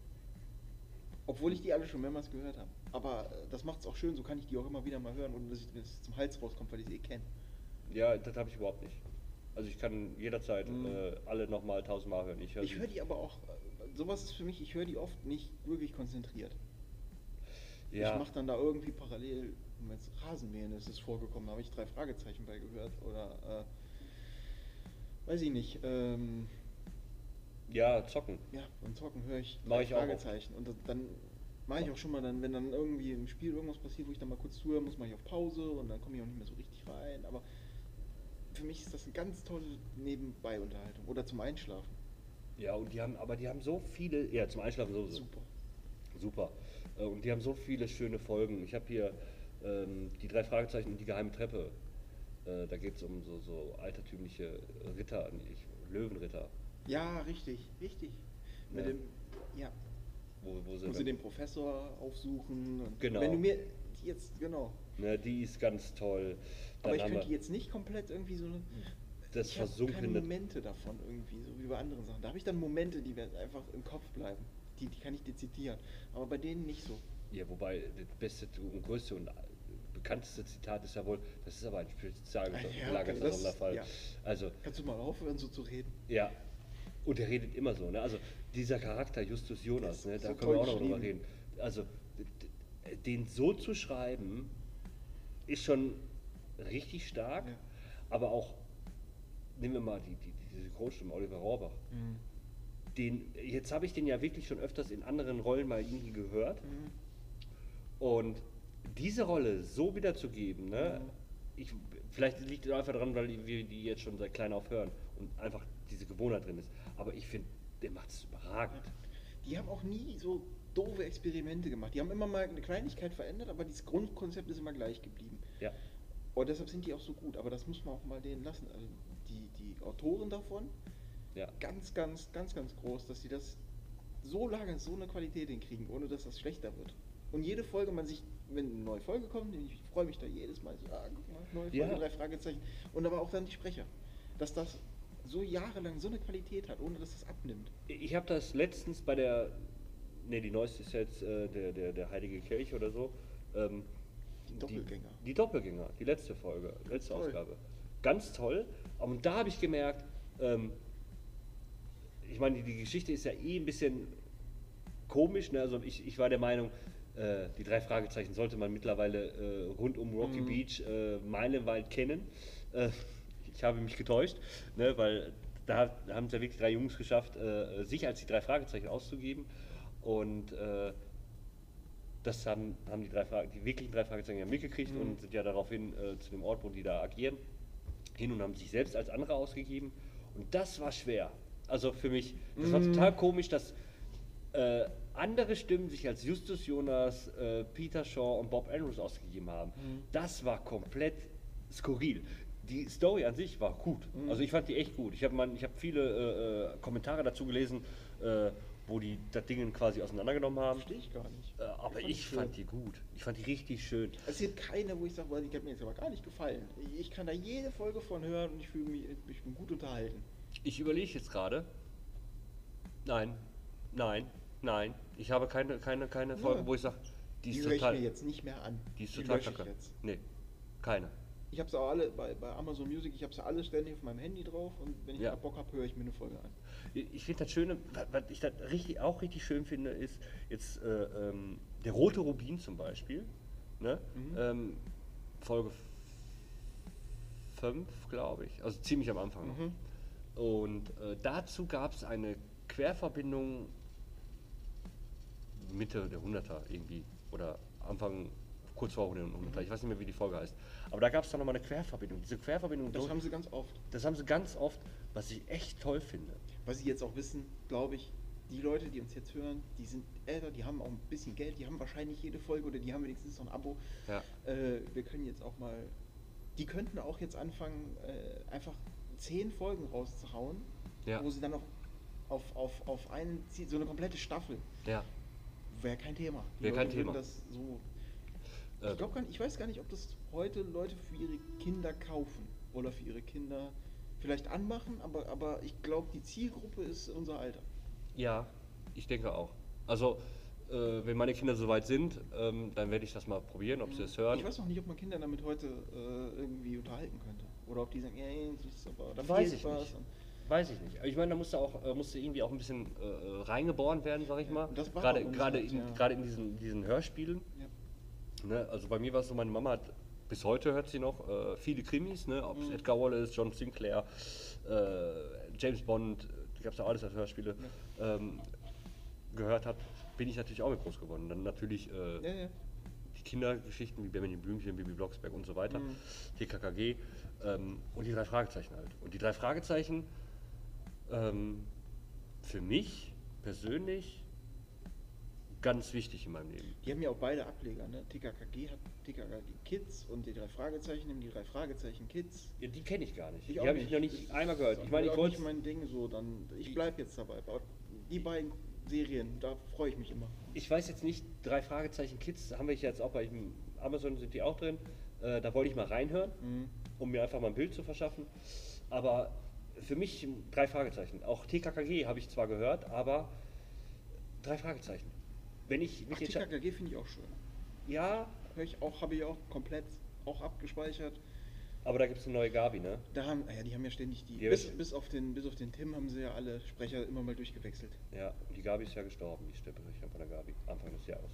Obwohl ich die alle schon mehrmals gehört habe. Aber äh, das macht es auch schön, so kann ich die auch immer wieder mal hören, ohne dass ich mir das zum Hals rauskommt, weil ich sie eh kenne. Ja, das habe ich überhaupt nicht. Also ich kann jederzeit Mhm. äh, alle nochmal tausendmal hören. Ich höre höre die aber auch, äh, sowas ist für mich, ich höre die oft nicht wirklich konzentriert. ja. Ich mache dann da irgendwie parallel, wenn es Rasenmähen ist, ist vorgekommen, da habe ich drei Fragezeichen bei gehört. Oder, äh, weiß ich nicht, ähm, ja, zocken. ja, beim Zocken höre ich Mach drei ich auch oft. Fragezeichen. Und das, dann mache ich auch schon mal dann, wenn dann irgendwie im Spiel irgendwas passiert, wo ich dann mal kurz zuhören muss, mache ich auf Pause und dann komme ich auch nicht mehr so richtig rein. Aber für mich ist das eine ganz tolle Nebenbei-Unterhaltung. Oder zum Einschlafen. Ja, und die haben, aber die haben so viele, ja, zum Einschlafen sowieso. Super. Super. Äh, Und die haben so viele schöne Folgen. Ich habe hier ähm, die drei Fragezeichen und die geheime Treppe. Äh, da geht es um so, so altertümliche Ritter, nicht, Löwenritter. Ja, richtig, richtig. Mit Ja. dem, ja, Wo, wo sie dann- sie den Professor aufsuchen. Genau. Wenn du mir jetzt, genau. ne, die ist ganz toll. Dann Aber ich könnte jetzt nicht komplett irgendwie so eine. das ich versunkene. keine Momente davon irgendwie, so wie bei anderen Sachen. Da habe ich dann Momente, die werden einfach im Kopf bleiben. Die, die kann ich dir zitieren. Aber bei denen nicht so. Ja, wobei das beste und größte und bekannteste Zitat ist ja wohl, das ist aber ein spezial Ja, gelagerter das- Sonderfall. ja. Also, Kannst du mal aufhören, so zu reden? Ja. Und er redet immer so, ne? Also dieser Charakter Justus Jonas, ne? Da so können wir auch noch drüber reden. Also den so zu schreiben, ist schon richtig stark, Ja. aber auch, nehmen wir mal die, die, die Synchronstimme, Oliver Rohrbach. Den, jetzt habe ich den ja wirklich schon öfters in anderen Rollen mal irgendwie gehört. Mhm. Und diese Rolle so wiederzugeben, ne? Mhm. Ich, vielleicht liegt es einfach daran, weil wir die jetzt schon seit klein auf hören und einfach diese Gewohnheit drin ist. Aber ich finde, der macht es überragend. Die haben auch nie so doofe Experimente gemacht. Die haben immer mal eine Kleinigkeit verändert, aber das Grundkonzept ist immer gleich geblieben. Ja. Und deshalb sind die auch so gut. Aber das muss man auch mal denen lassen. Also die, die Autoren davon, Ja. ganz, ganz, ganz, ganz groß, dass sie das so lange, so eine Qualität hinkriegen, ohne dass das schlechter wird. Und jede Folge, man sich, wenn eine neue Folge kommt, ich freue mich da jedes Mal, so, ah, guck mal, neue Folge, Ja. drei Fragezeichen. Und aber auch dann die Sprecher. Dass das so jahrelang so eine Qualität hat, ohne dass es abnimmt. Ich habe das letztens bei der nee, die neueste ist jetzt äh, der, der, der Heilige Kelch oder so. Ähm, Die Doppelgänger. Die, die Doppelgänger, die letzte Folge, letzte toll. Ausgabe. Ganz toll. Und da habe ich gemerkt, ähm, ich meine, die, die Geschichte ist ja eh ein bisschen komisch. Ne? Also ich, ich war der Meinung, äh, die drei Fragezeichen sollte man mittlerweile äh, rund um Rocky Mhm. Beach äh, meilenweit kennen. Äh, ich habe mich getäuscht, ne? weil da haben es ja wirklich drei Jungs geschafft, äh, sich als die drei Fragezeichen auszugeben. Und äh, das haben, haben die, drei Frage, die wirklichen drei Fragezeichen ja mitgekriegt Mhm. und sind ja daraufhin zu dem Ort, wo die da agieren, hin und haben sich selbst als andere ausgegeben. Und das war schwer. Also für mich, das war Mhm. total komisch, dass andere Stimmen sich als Justus Jonas, äh, Peter Shaw und Bob Andrews ausgegeben haben. Mhm. Das war komplett skurril. Die Story an sich war gut. Mhm. Also ich fand die echt gut. Ich habe ich hab viele äh, äh, Kommentare dazu gelesen, äh, wo die das Ding quasi auseinandergenommen haben. Verstehe ich gar nicht. Äh, aber ich schön. fand die gut. Ich fand die richtig schön. Es gibt keine, wo ich sage, die hat mir jetzt aber gar nicht gefallen. Ich kann da jede Folge von hören und ich fühle mich, ich bin gut unterhalten. Ich überlege jetzt gerade. Nein, nein, nein. Ich habe keine, keine, keine Folge, Ja. wo ich sage, die Die ist höre ich total. mir jetzt nicht mehr an. Die ist total lösche ich kacke. Nee, keine. Ich habe sie auch alle bei, bei Amazon Music, ich habe sie alle ständig auf meinem Handy drauf und wenn ich Ja. Bock habe, höre ich mir eine Folge an. Ich finde das Schöne, wa- was ich das richtig, auch richtig schön finde, ist jetzt äh, ähm, der rote Rubin zum Beispiel. Ne? Mhm. Ähm, Folge 5, glaube ich. Also ziemlich am Anfang noch. Mhm. Und äh, dazu gab es eine Querverbindung Mitte der 100er irgendwie. Oder Anfang, kurz vor den 100er. Ich weiß nicht mehr, wie die Folge heißt. Aber da gab es dann nochmal eine Querverbindung. Diese Querverbindung, Das durch- haben sie ganz oft. das haben sie ganz oft, was ich echt toll finde. Was sie jetzt auch wissen, glaube ich, die Leute, die uns jetzt hören, die sind älter, die haben auch ein bisschen Geld, die haben wahrscheinlich jede Folge oder die haben wenigstens noch ein Abo. Ja. Äh, wir können jetzt auch mal, die könnten auch jetzt anfangen, äh, einfach zehn Folgen rauszuhauen, Ja. wo sie dann noch auf, auf, auf einen, Ziel- so eine komplette Staffel, Ja. Wäre kein Thema. Die Wär kein Thema. So, Äh, ich, glaub ich weiß gar nicht, ob das heute Leute für ihre Kinder kaufen oder für ihre Kinder vielleicht anmachen, aber, aber ich glaube, die Zielgruppe ist unser Alter. Ja, ich denke auch. Also, äh, wenn meine Kinder soweit sind, ähm, dann werde ich das mal probieren, ob sie es hören. Ich weiß noch nicht, ob man Kinder damit heute äh, irgendwie unterhalten könnte. Oder ob die sagen, ja, ja, das ist aber, da Weiß ich was. nicht. Weiß ich nicht. Aber Ich meine, da musste auch äh, musste irgendwie auch ein bisschen äh, äh, reingeboren werden, sag ich mal. Das Gerade gerade in, ja. gerade in diesen, diesen Hörspielen. Ja. Ne? Also bei mir war es so, meine Mama hat bis heute hört sie noch äh, viele Krimis, ne? ob es Mhm. Edgar Wallace, John Sinclair, äh, James Bond, gab es ja alles als Hörspiele, ähm, gehört hat, bin ich natürlich auch mit groß geworden. Dann natürlich äh, Ja, ja. die Kindergeschichten wie Benjamin Blümchen, Bibi Blocksberg und so weiter, Mhm. TKKG ähm, und die drei Fragezeichen halt. Und die drei Fragezeichen ähm, für mich persönlich ganz wichtig in meinem Leben. Die haben ja auch beide Ableger, ne? TKKG hat TKKG Kids und die drei Fragezeichen nehmen die drei Fragezeichen Kids. Ja, die kenne ich gar nicht. Ich die habe ich noch nicht Das einmal gehört. Ich meine, ich wollte mein Ding so, dann ich Die- bleib jetzt dabei. Die beiden Serien, da freue ich mich immer. Ich weiß jetzt nicht, drei Fragezeichen Kids haben wir jetzt auch bei Amazon sind die auch drin. Äh, da wollte ich mal reinhören, Mhm. um mir einfach mal ein Bild zu verschaffen. Aber für mich drei Fragezeichen. Auch TKKG habe ich zwar gehört, aber drei Fragezeichen. Wenn ich Ach, mich entscheide. TKKG finde ich auch schön. Ja, Hör ich auch, habe ich auch komplett auch abgespeichert. aber da gibt es eine neue Gabi, ne? Da haben, ja, die haben ja ständig die, Die bis, bis, auf den, bis auf den Tim haben sie ja alle Sprecher immer mal durchgewechselt. Ja, die Gabi ist ja gestorben, die Sprecherin von der Gabi. Anfang des Jahres.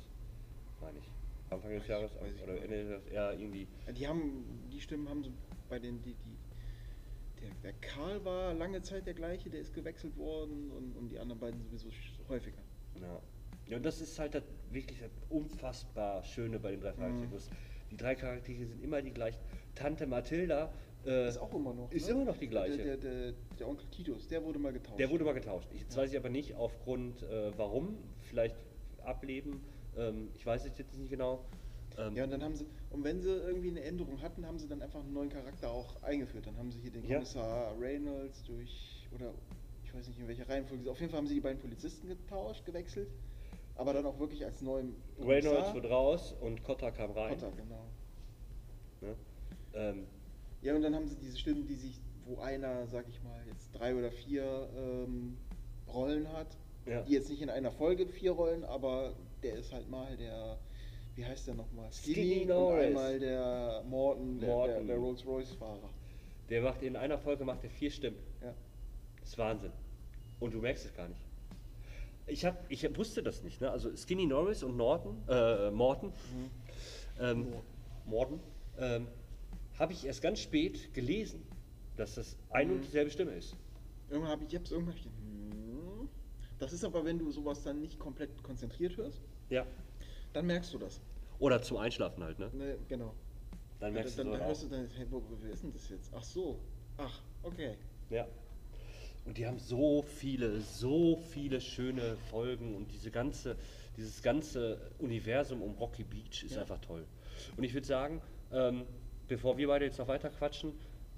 Meine ich. Anfang des Jahres oder Ende des Jahres, ja, irgendwie. Ja, die haben, die Stimmen haben sie bei den, die, die, der, der Karl war lange Zeit der gleiche, der ist gewechselt worden und, und die anderen beiden sowieso häufiger. Ja. ja, und das ist halt das, wirklich das unfassbar Schöne bei den drei Fragezeichen. Mhm. Das- Die drei Charaktere sind immer die gleichen. Tante Mathilda äh, Ist auch immer noch. ist ne? immer noch die gleiche. Der, der, der, Onkel Titus, der wurde mal getauscht. Der wurde mal getauscht. Ich, jetzt weiß ich aber nicht aufgrund äh, warum. Vielleicht ableben. Ähm, ich weiß es jetzt nicht genau. Ähm, Ja, und dann haben sie, und wenn sie irgendwie eine Änderung hatten, haben sie dann einfach einen neuen Charakter auch eingeführt. Dann haben sie hier den Ja. Kommissar Reynolds durch, oder ich weiß nicht in welcher Reihenfolge, auf jeden Fall haben sie die beiden Polizisten getauscht, gewechselt, aber dann auch wirklich als neuen Reynolds wird raus und Cotta kam rein. Potter, genau. Ne? Ähm, Ja, und dann haben sie diese Stimmen, die sich, wo einer, sag ich mal, jetzt drei oder vier ähm, Rollen hat, Ja. Die jetzt nicht in einer Folge vier Rollen, aber der ist halt mal der, wie heißt der nochmal? Skinny und Norris. einmal der Morton, der, Morton. der, der Rolls-Royce-Fahrer. Der macht in einer Folge macht er vier Stimmen. Ja. Das ist Wahnsinn. Und du merkst es gar nicht. Ich, hab, ich wusste das nicht. Ne? Also Skinny Norris und Norton, äh, Morton, ähm, Morton, ähm, habe ich erst ganz spät gelesen, dass das ein und dieselbe Stimme ist. Irgendwann habe ich, irgendwann gedacht, hm. Das ist aber, wenn du sowas dann nicht komplett konzentriert hörst, Ja. dann merkst du das. Oder zum Einschlafen halt, ne? Ne, genau. Dann merkst dann, du dann, so hörst du auch. dann, hey, wo, wer ist denn das jetzt? Ach so. Ach, okay. Ja. Und die haben so viele, so viele schöne Folgen und diese ganze, dieses ganze Universum um Rocky Beach ist Ja. einfach toll. Und ich würde sagen, ähm, bevor wir beide jetzt noch weiter quatschen,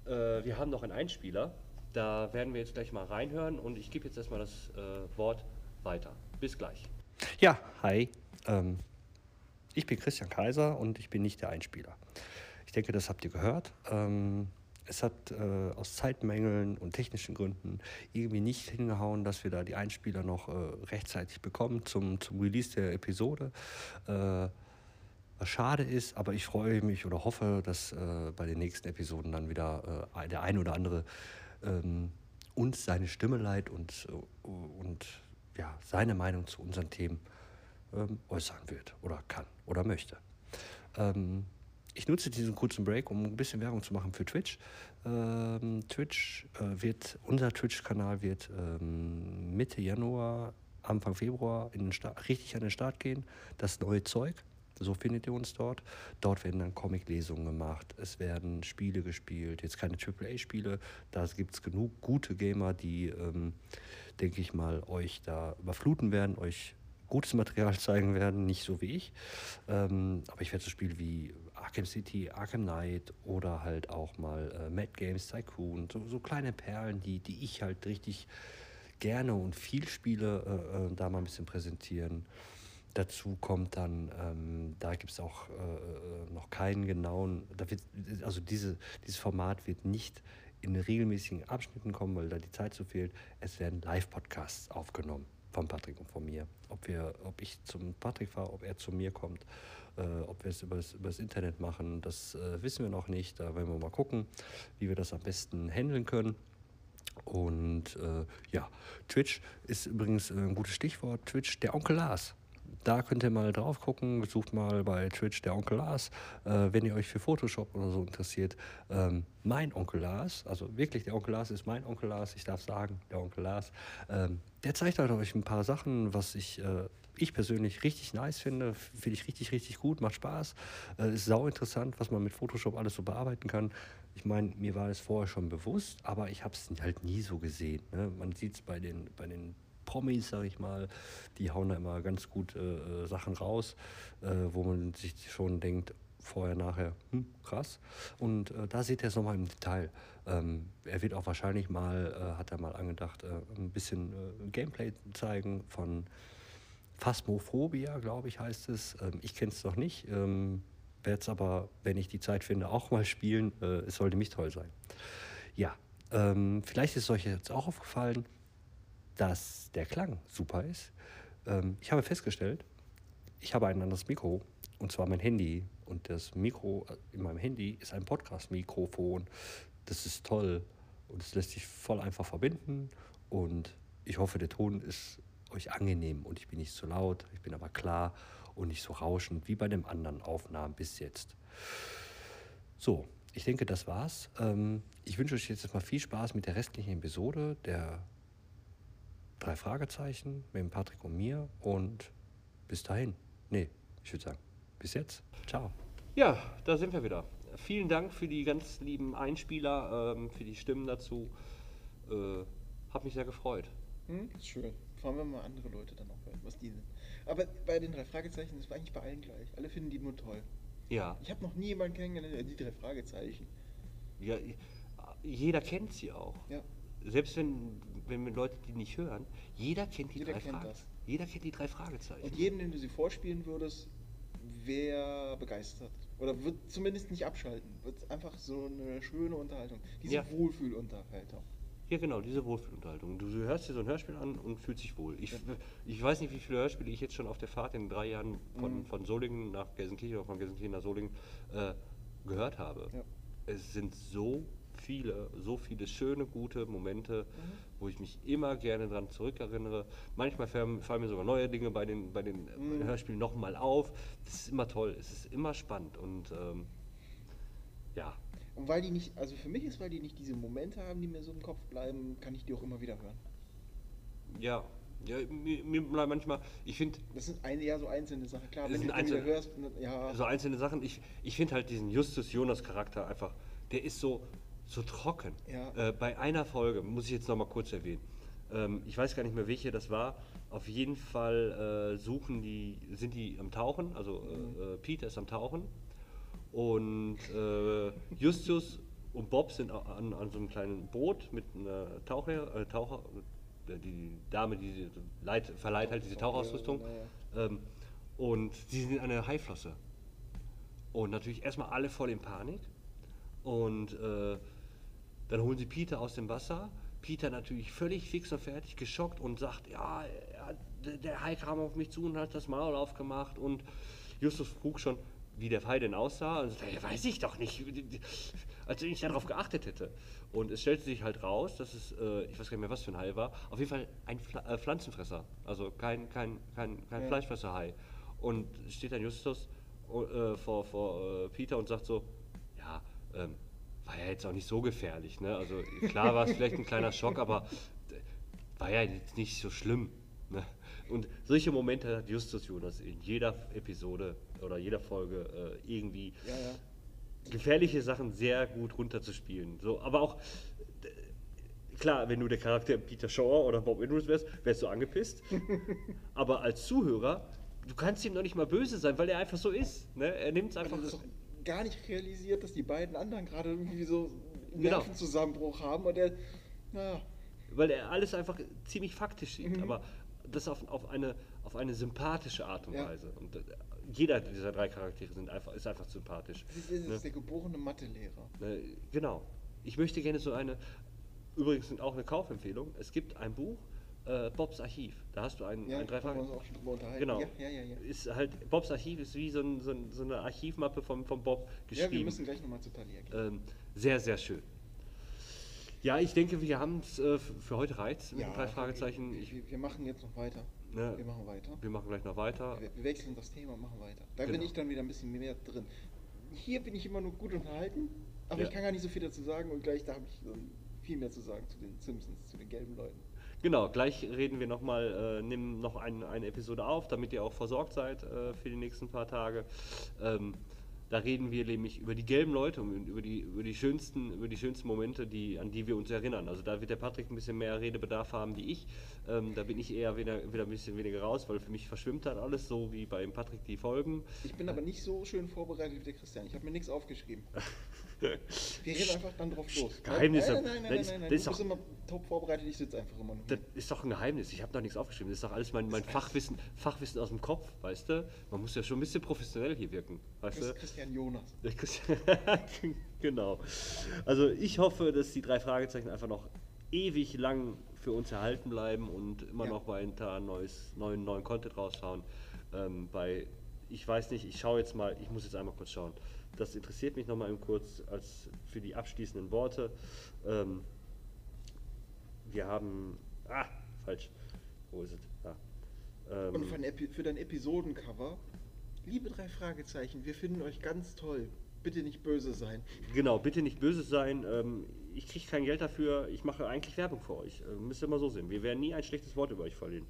äh, wir haben noch einen Einspieler. Da werden wir jetzt gleich mal reinhören und ich gebe jetzt erstmal das äh, Wort weiter. Bis gleich. Ja, hi. Ähm, ich bin Christian Kaiser und ich bin nicht der Einspieler. Ich denke, das habt ihr gehört. Ähm, es hat äh, aus Zeitmängeln und technischen Gründen irgendwie nicht hingehauen, dass wir da die Einspieler noch äh, rechtzeitig bekommen zum, zum Release der Episode. Äh, was schade ist, aber ich freue mich oder hoffe, dass äh, bei den nächsten Episoden dann wieder äh, der ein oder andere ähm, uns seine Stimme leiht und, äh, und ja, seine Meinung zu unseren Themen ähm, äußern wird oder kann oder möchte. Ähm, ich nutze diesen kurzen Break, um ein bisschen Werbung zu machen für Twitch. Ähm, Twitch äh, wird, unser Twitch-Kanal wird ähm, Mitte Januar, Anfang Februar in den Start, richtig an den Start gehen. Das neue Zeug. So findet ihr uns dort. Dort werden dann Comic-Lesungen gemacht. Es werden Spiele gespielt. Jetzt keine AAA-Spiele. Da gibt es genug gute Gamer, die, ähm, denke ich mal, euch da überfluten werden, euch gutes Material zeigen werden, nicht so wie ich. Ähm, aber ich werde so Spiele wie Arkham City, Arkham Knight oder halt auch mal äh, Mad Games Tycoon, so, so kleine Perlen, die, die ich halt richtig gerne und viel spiele, äh, äh, da mal ein bisschen präsentieren. Dazu kommt dann, ähm, da gibt es auch äh, äh, noch keinen genauen, da wird, also diese, dieses Format wird nicht in regelmäßigen Abschnitten kommen, weil da die Zeit zu fehlt. Es werden Live-Podcasts aufgenommen von Patrick und von mir. Ob, wir, ob ich zum Patrick fahre, ob er zu mir kommt, äh, ob wir es übers, übers Internet machen, das äh, wissen wir noch nicht. Da werden wir mal gucken, wie wir das am besten handeln können. Und äh, ja, Twitch ist übrigens äh, ein gutes Stichwort. Twitch, der Onkel Lars. Da könnt ihr mal drauf gucken. Sucht mal bei Twitch der Onkel Lars, äh, wenn ihr euch für Photoshop oder so interessiert. Ähm, mein Onkel Lars, also wirklich der Onkel Lars ist mein Onkel Lars, ich darf sagen, der Onkel Lars. Ähm, der zeigt halt euch ein paar Sachen, was ich, äh, ich persönlich richtig nice finde. Finde ich richtig, richtig gut, macht Spaß. Äh, ist sau interessant, was man mit Photoshop alles so bearbeiten kann. Ich meine, mir war es vorher schon bewusst, aber ich habe es halt nie so gesehen. Ne? Man sieht es bei den, bei den Promis, sag ich mal, die hauen da immer ganz gut äh, Sachen raus, äh, wo man sich schon denkt, vorher, nachher, hm, krass. Und äh, da seht ihr es nochmal im Detail. Ähm, er wird auch wahrscheinlich mal, äh, hat er mal angedacht, äh, ein bisschen äh, Gameplay zeigen von Phasmophobia, glaube ich, heißt es. Ähm, ich kenne es noch nicht. Ähm, Werde es aber, wenn ich die Zeit finde, auch mal spielen. Äh, es sollte mich toll sein. Ja, ähm, vielleicht ist es euch jetzt auch aufgefallen, dass der Klang super ist. Ähm, ich habe festgestellt, ich habe ein anderes Mikro und zwar mein Handy. Und das Mikro in meinem Handy ist ein Podcast-Mikrofon. Das ist toll und es lässt sich voll einfach verbinden. Und ich hoffe, der Ton ist euch angenehm und ich bin nicht zu laut, ich bin aber klar und nicht so rauschend wie bei den anderen Aufnahmen bis jetzt. So, ich denke, das war's. Ähm, ich wünsche euch jetzt mal viel Spaß mit der restlichen Episode der drei Fragezeichen mit dem Patrick und mir und bis dahin. Nee, ich würde sagen, bis jetzt. Ciao. Ja, da sind wir wieder. Vielen Dank für die ganz lieben Einspieler, ähm, für die Stimmen dazu. Äh, hat mich sehr gefreut. Hm, ist schön. Vor allem, wenn mal andere Leute dann auch hören, was die sind. Aber bei den drei Fragezeichen, das war eigentlich bei allen gleich. Alle finden die nur toll. Ja, Ich habe noch nie jemanden kennengelernt, der die drei Fragezeichen. ja jeder kennt sie auch. Ja. Selbst wenn, wenn wir Leute die nicht hören, jeder kennt die Jeder drei kennt Frage- das. Jeder kennt die drei Fragezeichen. Und jeden, den du sie vorspielen würdest, wäre begeistert. Oder wird zumindest nicht abschalten. Wird einfach so eine schöne Unterhaltung. Diese Ja. Wohlfühlunterhaltung. Ja, genau, diese Wohlfühlunterhaltung. Du, du hörst dir so ein Hörspiel an und fühlst dich wohl. Ich, ich weiß nicht, wie viele Hörspiele ich jetzt schon auf der Fahrt in drei Jahren von, Mhm. von Solingen nach Gelsenkirchen oder von Gelsenkirchen nach Solingen äh, gehört habe. Ja. Es sind so viele, so viele schöne, gute Momente, Mhm. wo ich mich immer gerne dran zurückerinnere. Manchmal fallen, fallen mir sogar neue Dinge bei den, bei den Mhm. äh, Hörspielen nochmal auf. Das ist immer toll, es ist immer spannend und ähm, ja, Und weil die nicht, also für mich ist, weil die nicht diese Momente haben, die mir so im Kopf bleiben, kann ich die auch immer wieder hören. ja, ja mir, mir bleibt manchmal, ich finde, Das sind ein, eher so einzelne Sachen. Klar, wenn du einzelne- hörst, ja. so einzelne Sachen. Ich, ich finde halt diesen Justus Jonas Charakter einfach, der ist so, so trocken. Ja. Äh, bei einer Folge, muss ich jetzt noch mal kurz erwähnen, ähm, ich weiß gar nicht mehr, welche das war. Auf jeden Fall äh, suchen die, sind die am Tauchen, also äh, äh, Peter ist am Tauchen und äh, Justus und Bob sind an, an so einem kleinen Boot mit einer Taucher, äh, Taucher die Dame, die leit, verleiht halt diese Tauchausrüstung. Ähm, und sie sind an der Haiflosse. Und natürlich erstmal alle voll in Panik. Und äh, dann holen sie Peter aus dem Wasser. Peter natürlich völlig fix und fertig, geschockt und sagt, ja, er, der- Hai kam auf mich zu und hat das Maul aufgemacht. Und Justus frug schon, wie der Hai denn aussah. Und sagt, ja, weiß ich doch nicht, als wenn ich darauf geachtet hätte. Und es stellte sich halt raus, dass es, äh, ich weiß gar nicht mehr, was für ein Hai war, auf jeden Fall ein Pfla äh, Pflanzenfresser, also kein, kein, kein, kein Ja. Fleischfresser-Hai. Und steht dann Justus äh, vor, vor äh, Peter und sagt so, ja, ähm, war ja jetzt auch nicht so gefährlich. Ne? Also klar war es vielleicht ein kleiner Schock, aber äh, war ja jetzt nicht so schlimm. Ne? Und solche Momente hat Justus Jonas in jeder Episode oder jeder Folge äh, irgendwie Ja, ja. gefährliche Sachen sehr gut runterzuspielen. So, aber auch klar, wenn du der Charakter Peter Shaw oder Bob Andrews wärst, wärst du angepisst. aber als Zuhörer, du kannst ihm doch nicht mal böse sein, weil er einfach so ist. Ne? Er nimmt es einfach. Das gar nicht realisiert, dass die beiden anderen gerade irgendwie so einen Genau. Nervenzusammenbruch haben und der, naja, weil er alles einfach ziemlich faktisch sieht, Mhm. aber das auf, auf, eine, auf eine sympathische Art und Ja. Weise. Und äh, jeder dieser drei Charaktere sind einfach, ist einfach sympathisch. das ist, Ne? der geborene Mathelehrer. Ne, Genau. Ich möchte gerne so eine, übrigens sind auch eine Kaufempfehlung, es gibt ein Buch, äh, Bobs Archiv. Da hast du ein, Ja, ein drei haben wir Fragen. uns auch schon drüber unterhalten. Genau. Ja, ja, ja. ja. Ist halt, Bobs Archiv ist wie so, ein, so, ein, so eine Archivmappe vom, vom Bob geschrieben. Ja, wir müssen gleich nochmal zu Talia gehen. ähm, sehr, sehr schön. Ja, ich denke, wir haben es äh, für heute reizt mit den drei Fragezeichen. Ich, wir, wir machen jetzt noch weiter. ne, Wir machen weiter. wir machen gleich noch weiter. Wir, wir wechseln das Thema und machen weiter. Da bin Genau. ich dann wieder ein bisschen mehr drin. Hier bin ich immer nur gut unterhalten, aber Ja. ich kann gar nicht so viel dazu sagen und gleich da habe ich dann viel mehr zu sagen zu den Simpsons, zu den gelben Leuten. Genau, gleich reden wir nochmal, äh, nehmen noch ein, eine Episode auf, damit ihr auch versorgt seid äh, für die nächsten paar Tage. Ähm, da reden wir nämlich über die gelben Leute und über die, über die, schönsten, über die schönsten Momente, die, an die wir uns erinnern. Also da wird der Patrick ein bisschen mehr Redebedarf haben wie ich. Ähm, da bin ich eher wieder, wieder ein bisschen weniger raus, weil für mich verschwimmt dann alles so wie beim Patrick die Folgen. Ich bin aber nicht so schön vorbereitet wie der Christian. Ich habe mir nichts aufgeschrieben. Wir reden einfach dann drauf los. Geheimnisse. Nein, nein, nein, nein, nein, nein. Du bist immer top vorbereitet, ich sitze einfach immer nur. Das ist doch ein Geheimnis. Ich habe doch nichts aufgeschrieben. Das ist doch alles mein, mein Fachwissen, Fachwissen aus dem Kopf, weißt du? Man muss ja schon ein bisschen professionell hier wirken, weißt Das du? ist Christian Jonas. Genau. Also ich hoffe, dass die drei Fragezeichen einfach noch ewig lang für uns erhalten bleiben und immer noch weiter neues, neuen, neuen Content raushauen. Ähm, bei, ich weiß nicht, ich schaue jetzt mal, ich muss jetzt einmal kurz schauen. Das interessiert mich nochmal kurz als für die abschließenden Worte. Ähm, wir haben, ah, falsch. Wo ist es? Da. Ähm, Und für für dein Episodencover, liebe drei Fragezeichen, wir finden euch ganz toll. Bitte nicht böse sein. Genau, bitte nicht böse sein. Ähm, ich kriege kein Geld dafür. Ich mache eigentlich Werbung für euch. Äh, müsst ihr mal so sehen. Wir werden nie ein schlechtes Wort über euch verlieren.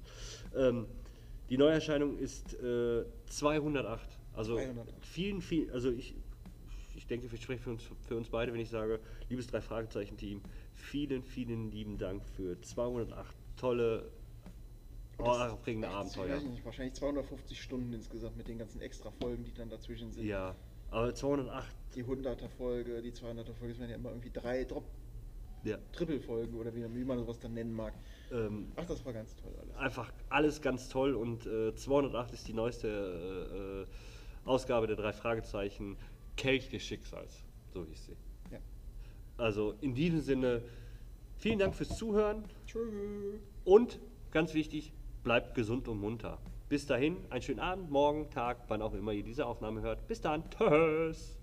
Ähm, die Neuerscheinung ist äh, 208. Also 208. vielen, vielen, also ich denke, ich spreche für uns, für uns beide, wenn ich sage, liebes drei Fragezeichen Team, vielen, vielen lieben Dank für 208 tolle, aufregende Abenteuer. nicht, wahrscheinlich 250 Stunden insgesamt mit den ganzen extra Folgen, die dann dazwischen sind. Ja, aber 208, Die 100er Folge, die 200er Folge, das werden ja immer irgendwie drei Drop ja. Triple-Folgen oder wie, wie man sowas dann nennen mag. Ähm, Ach, das war ganz toll alles. einfach alles ganz toll und äh, 208 ist die neueste äh, äh, Ausgabe der drei Fragezeichen Kelch des Schicksals, so hieß sie. Ja. Also in diesem Sinne, Vielen Dank fürs Zuhören Tschüss. und ganz wichtig, bleibt gesund und munter. Bis dahin, einen schönen Abend, morgen, Tag, wann auch immer ihr diese Aufnahme hört. Bis dann. Tschüss.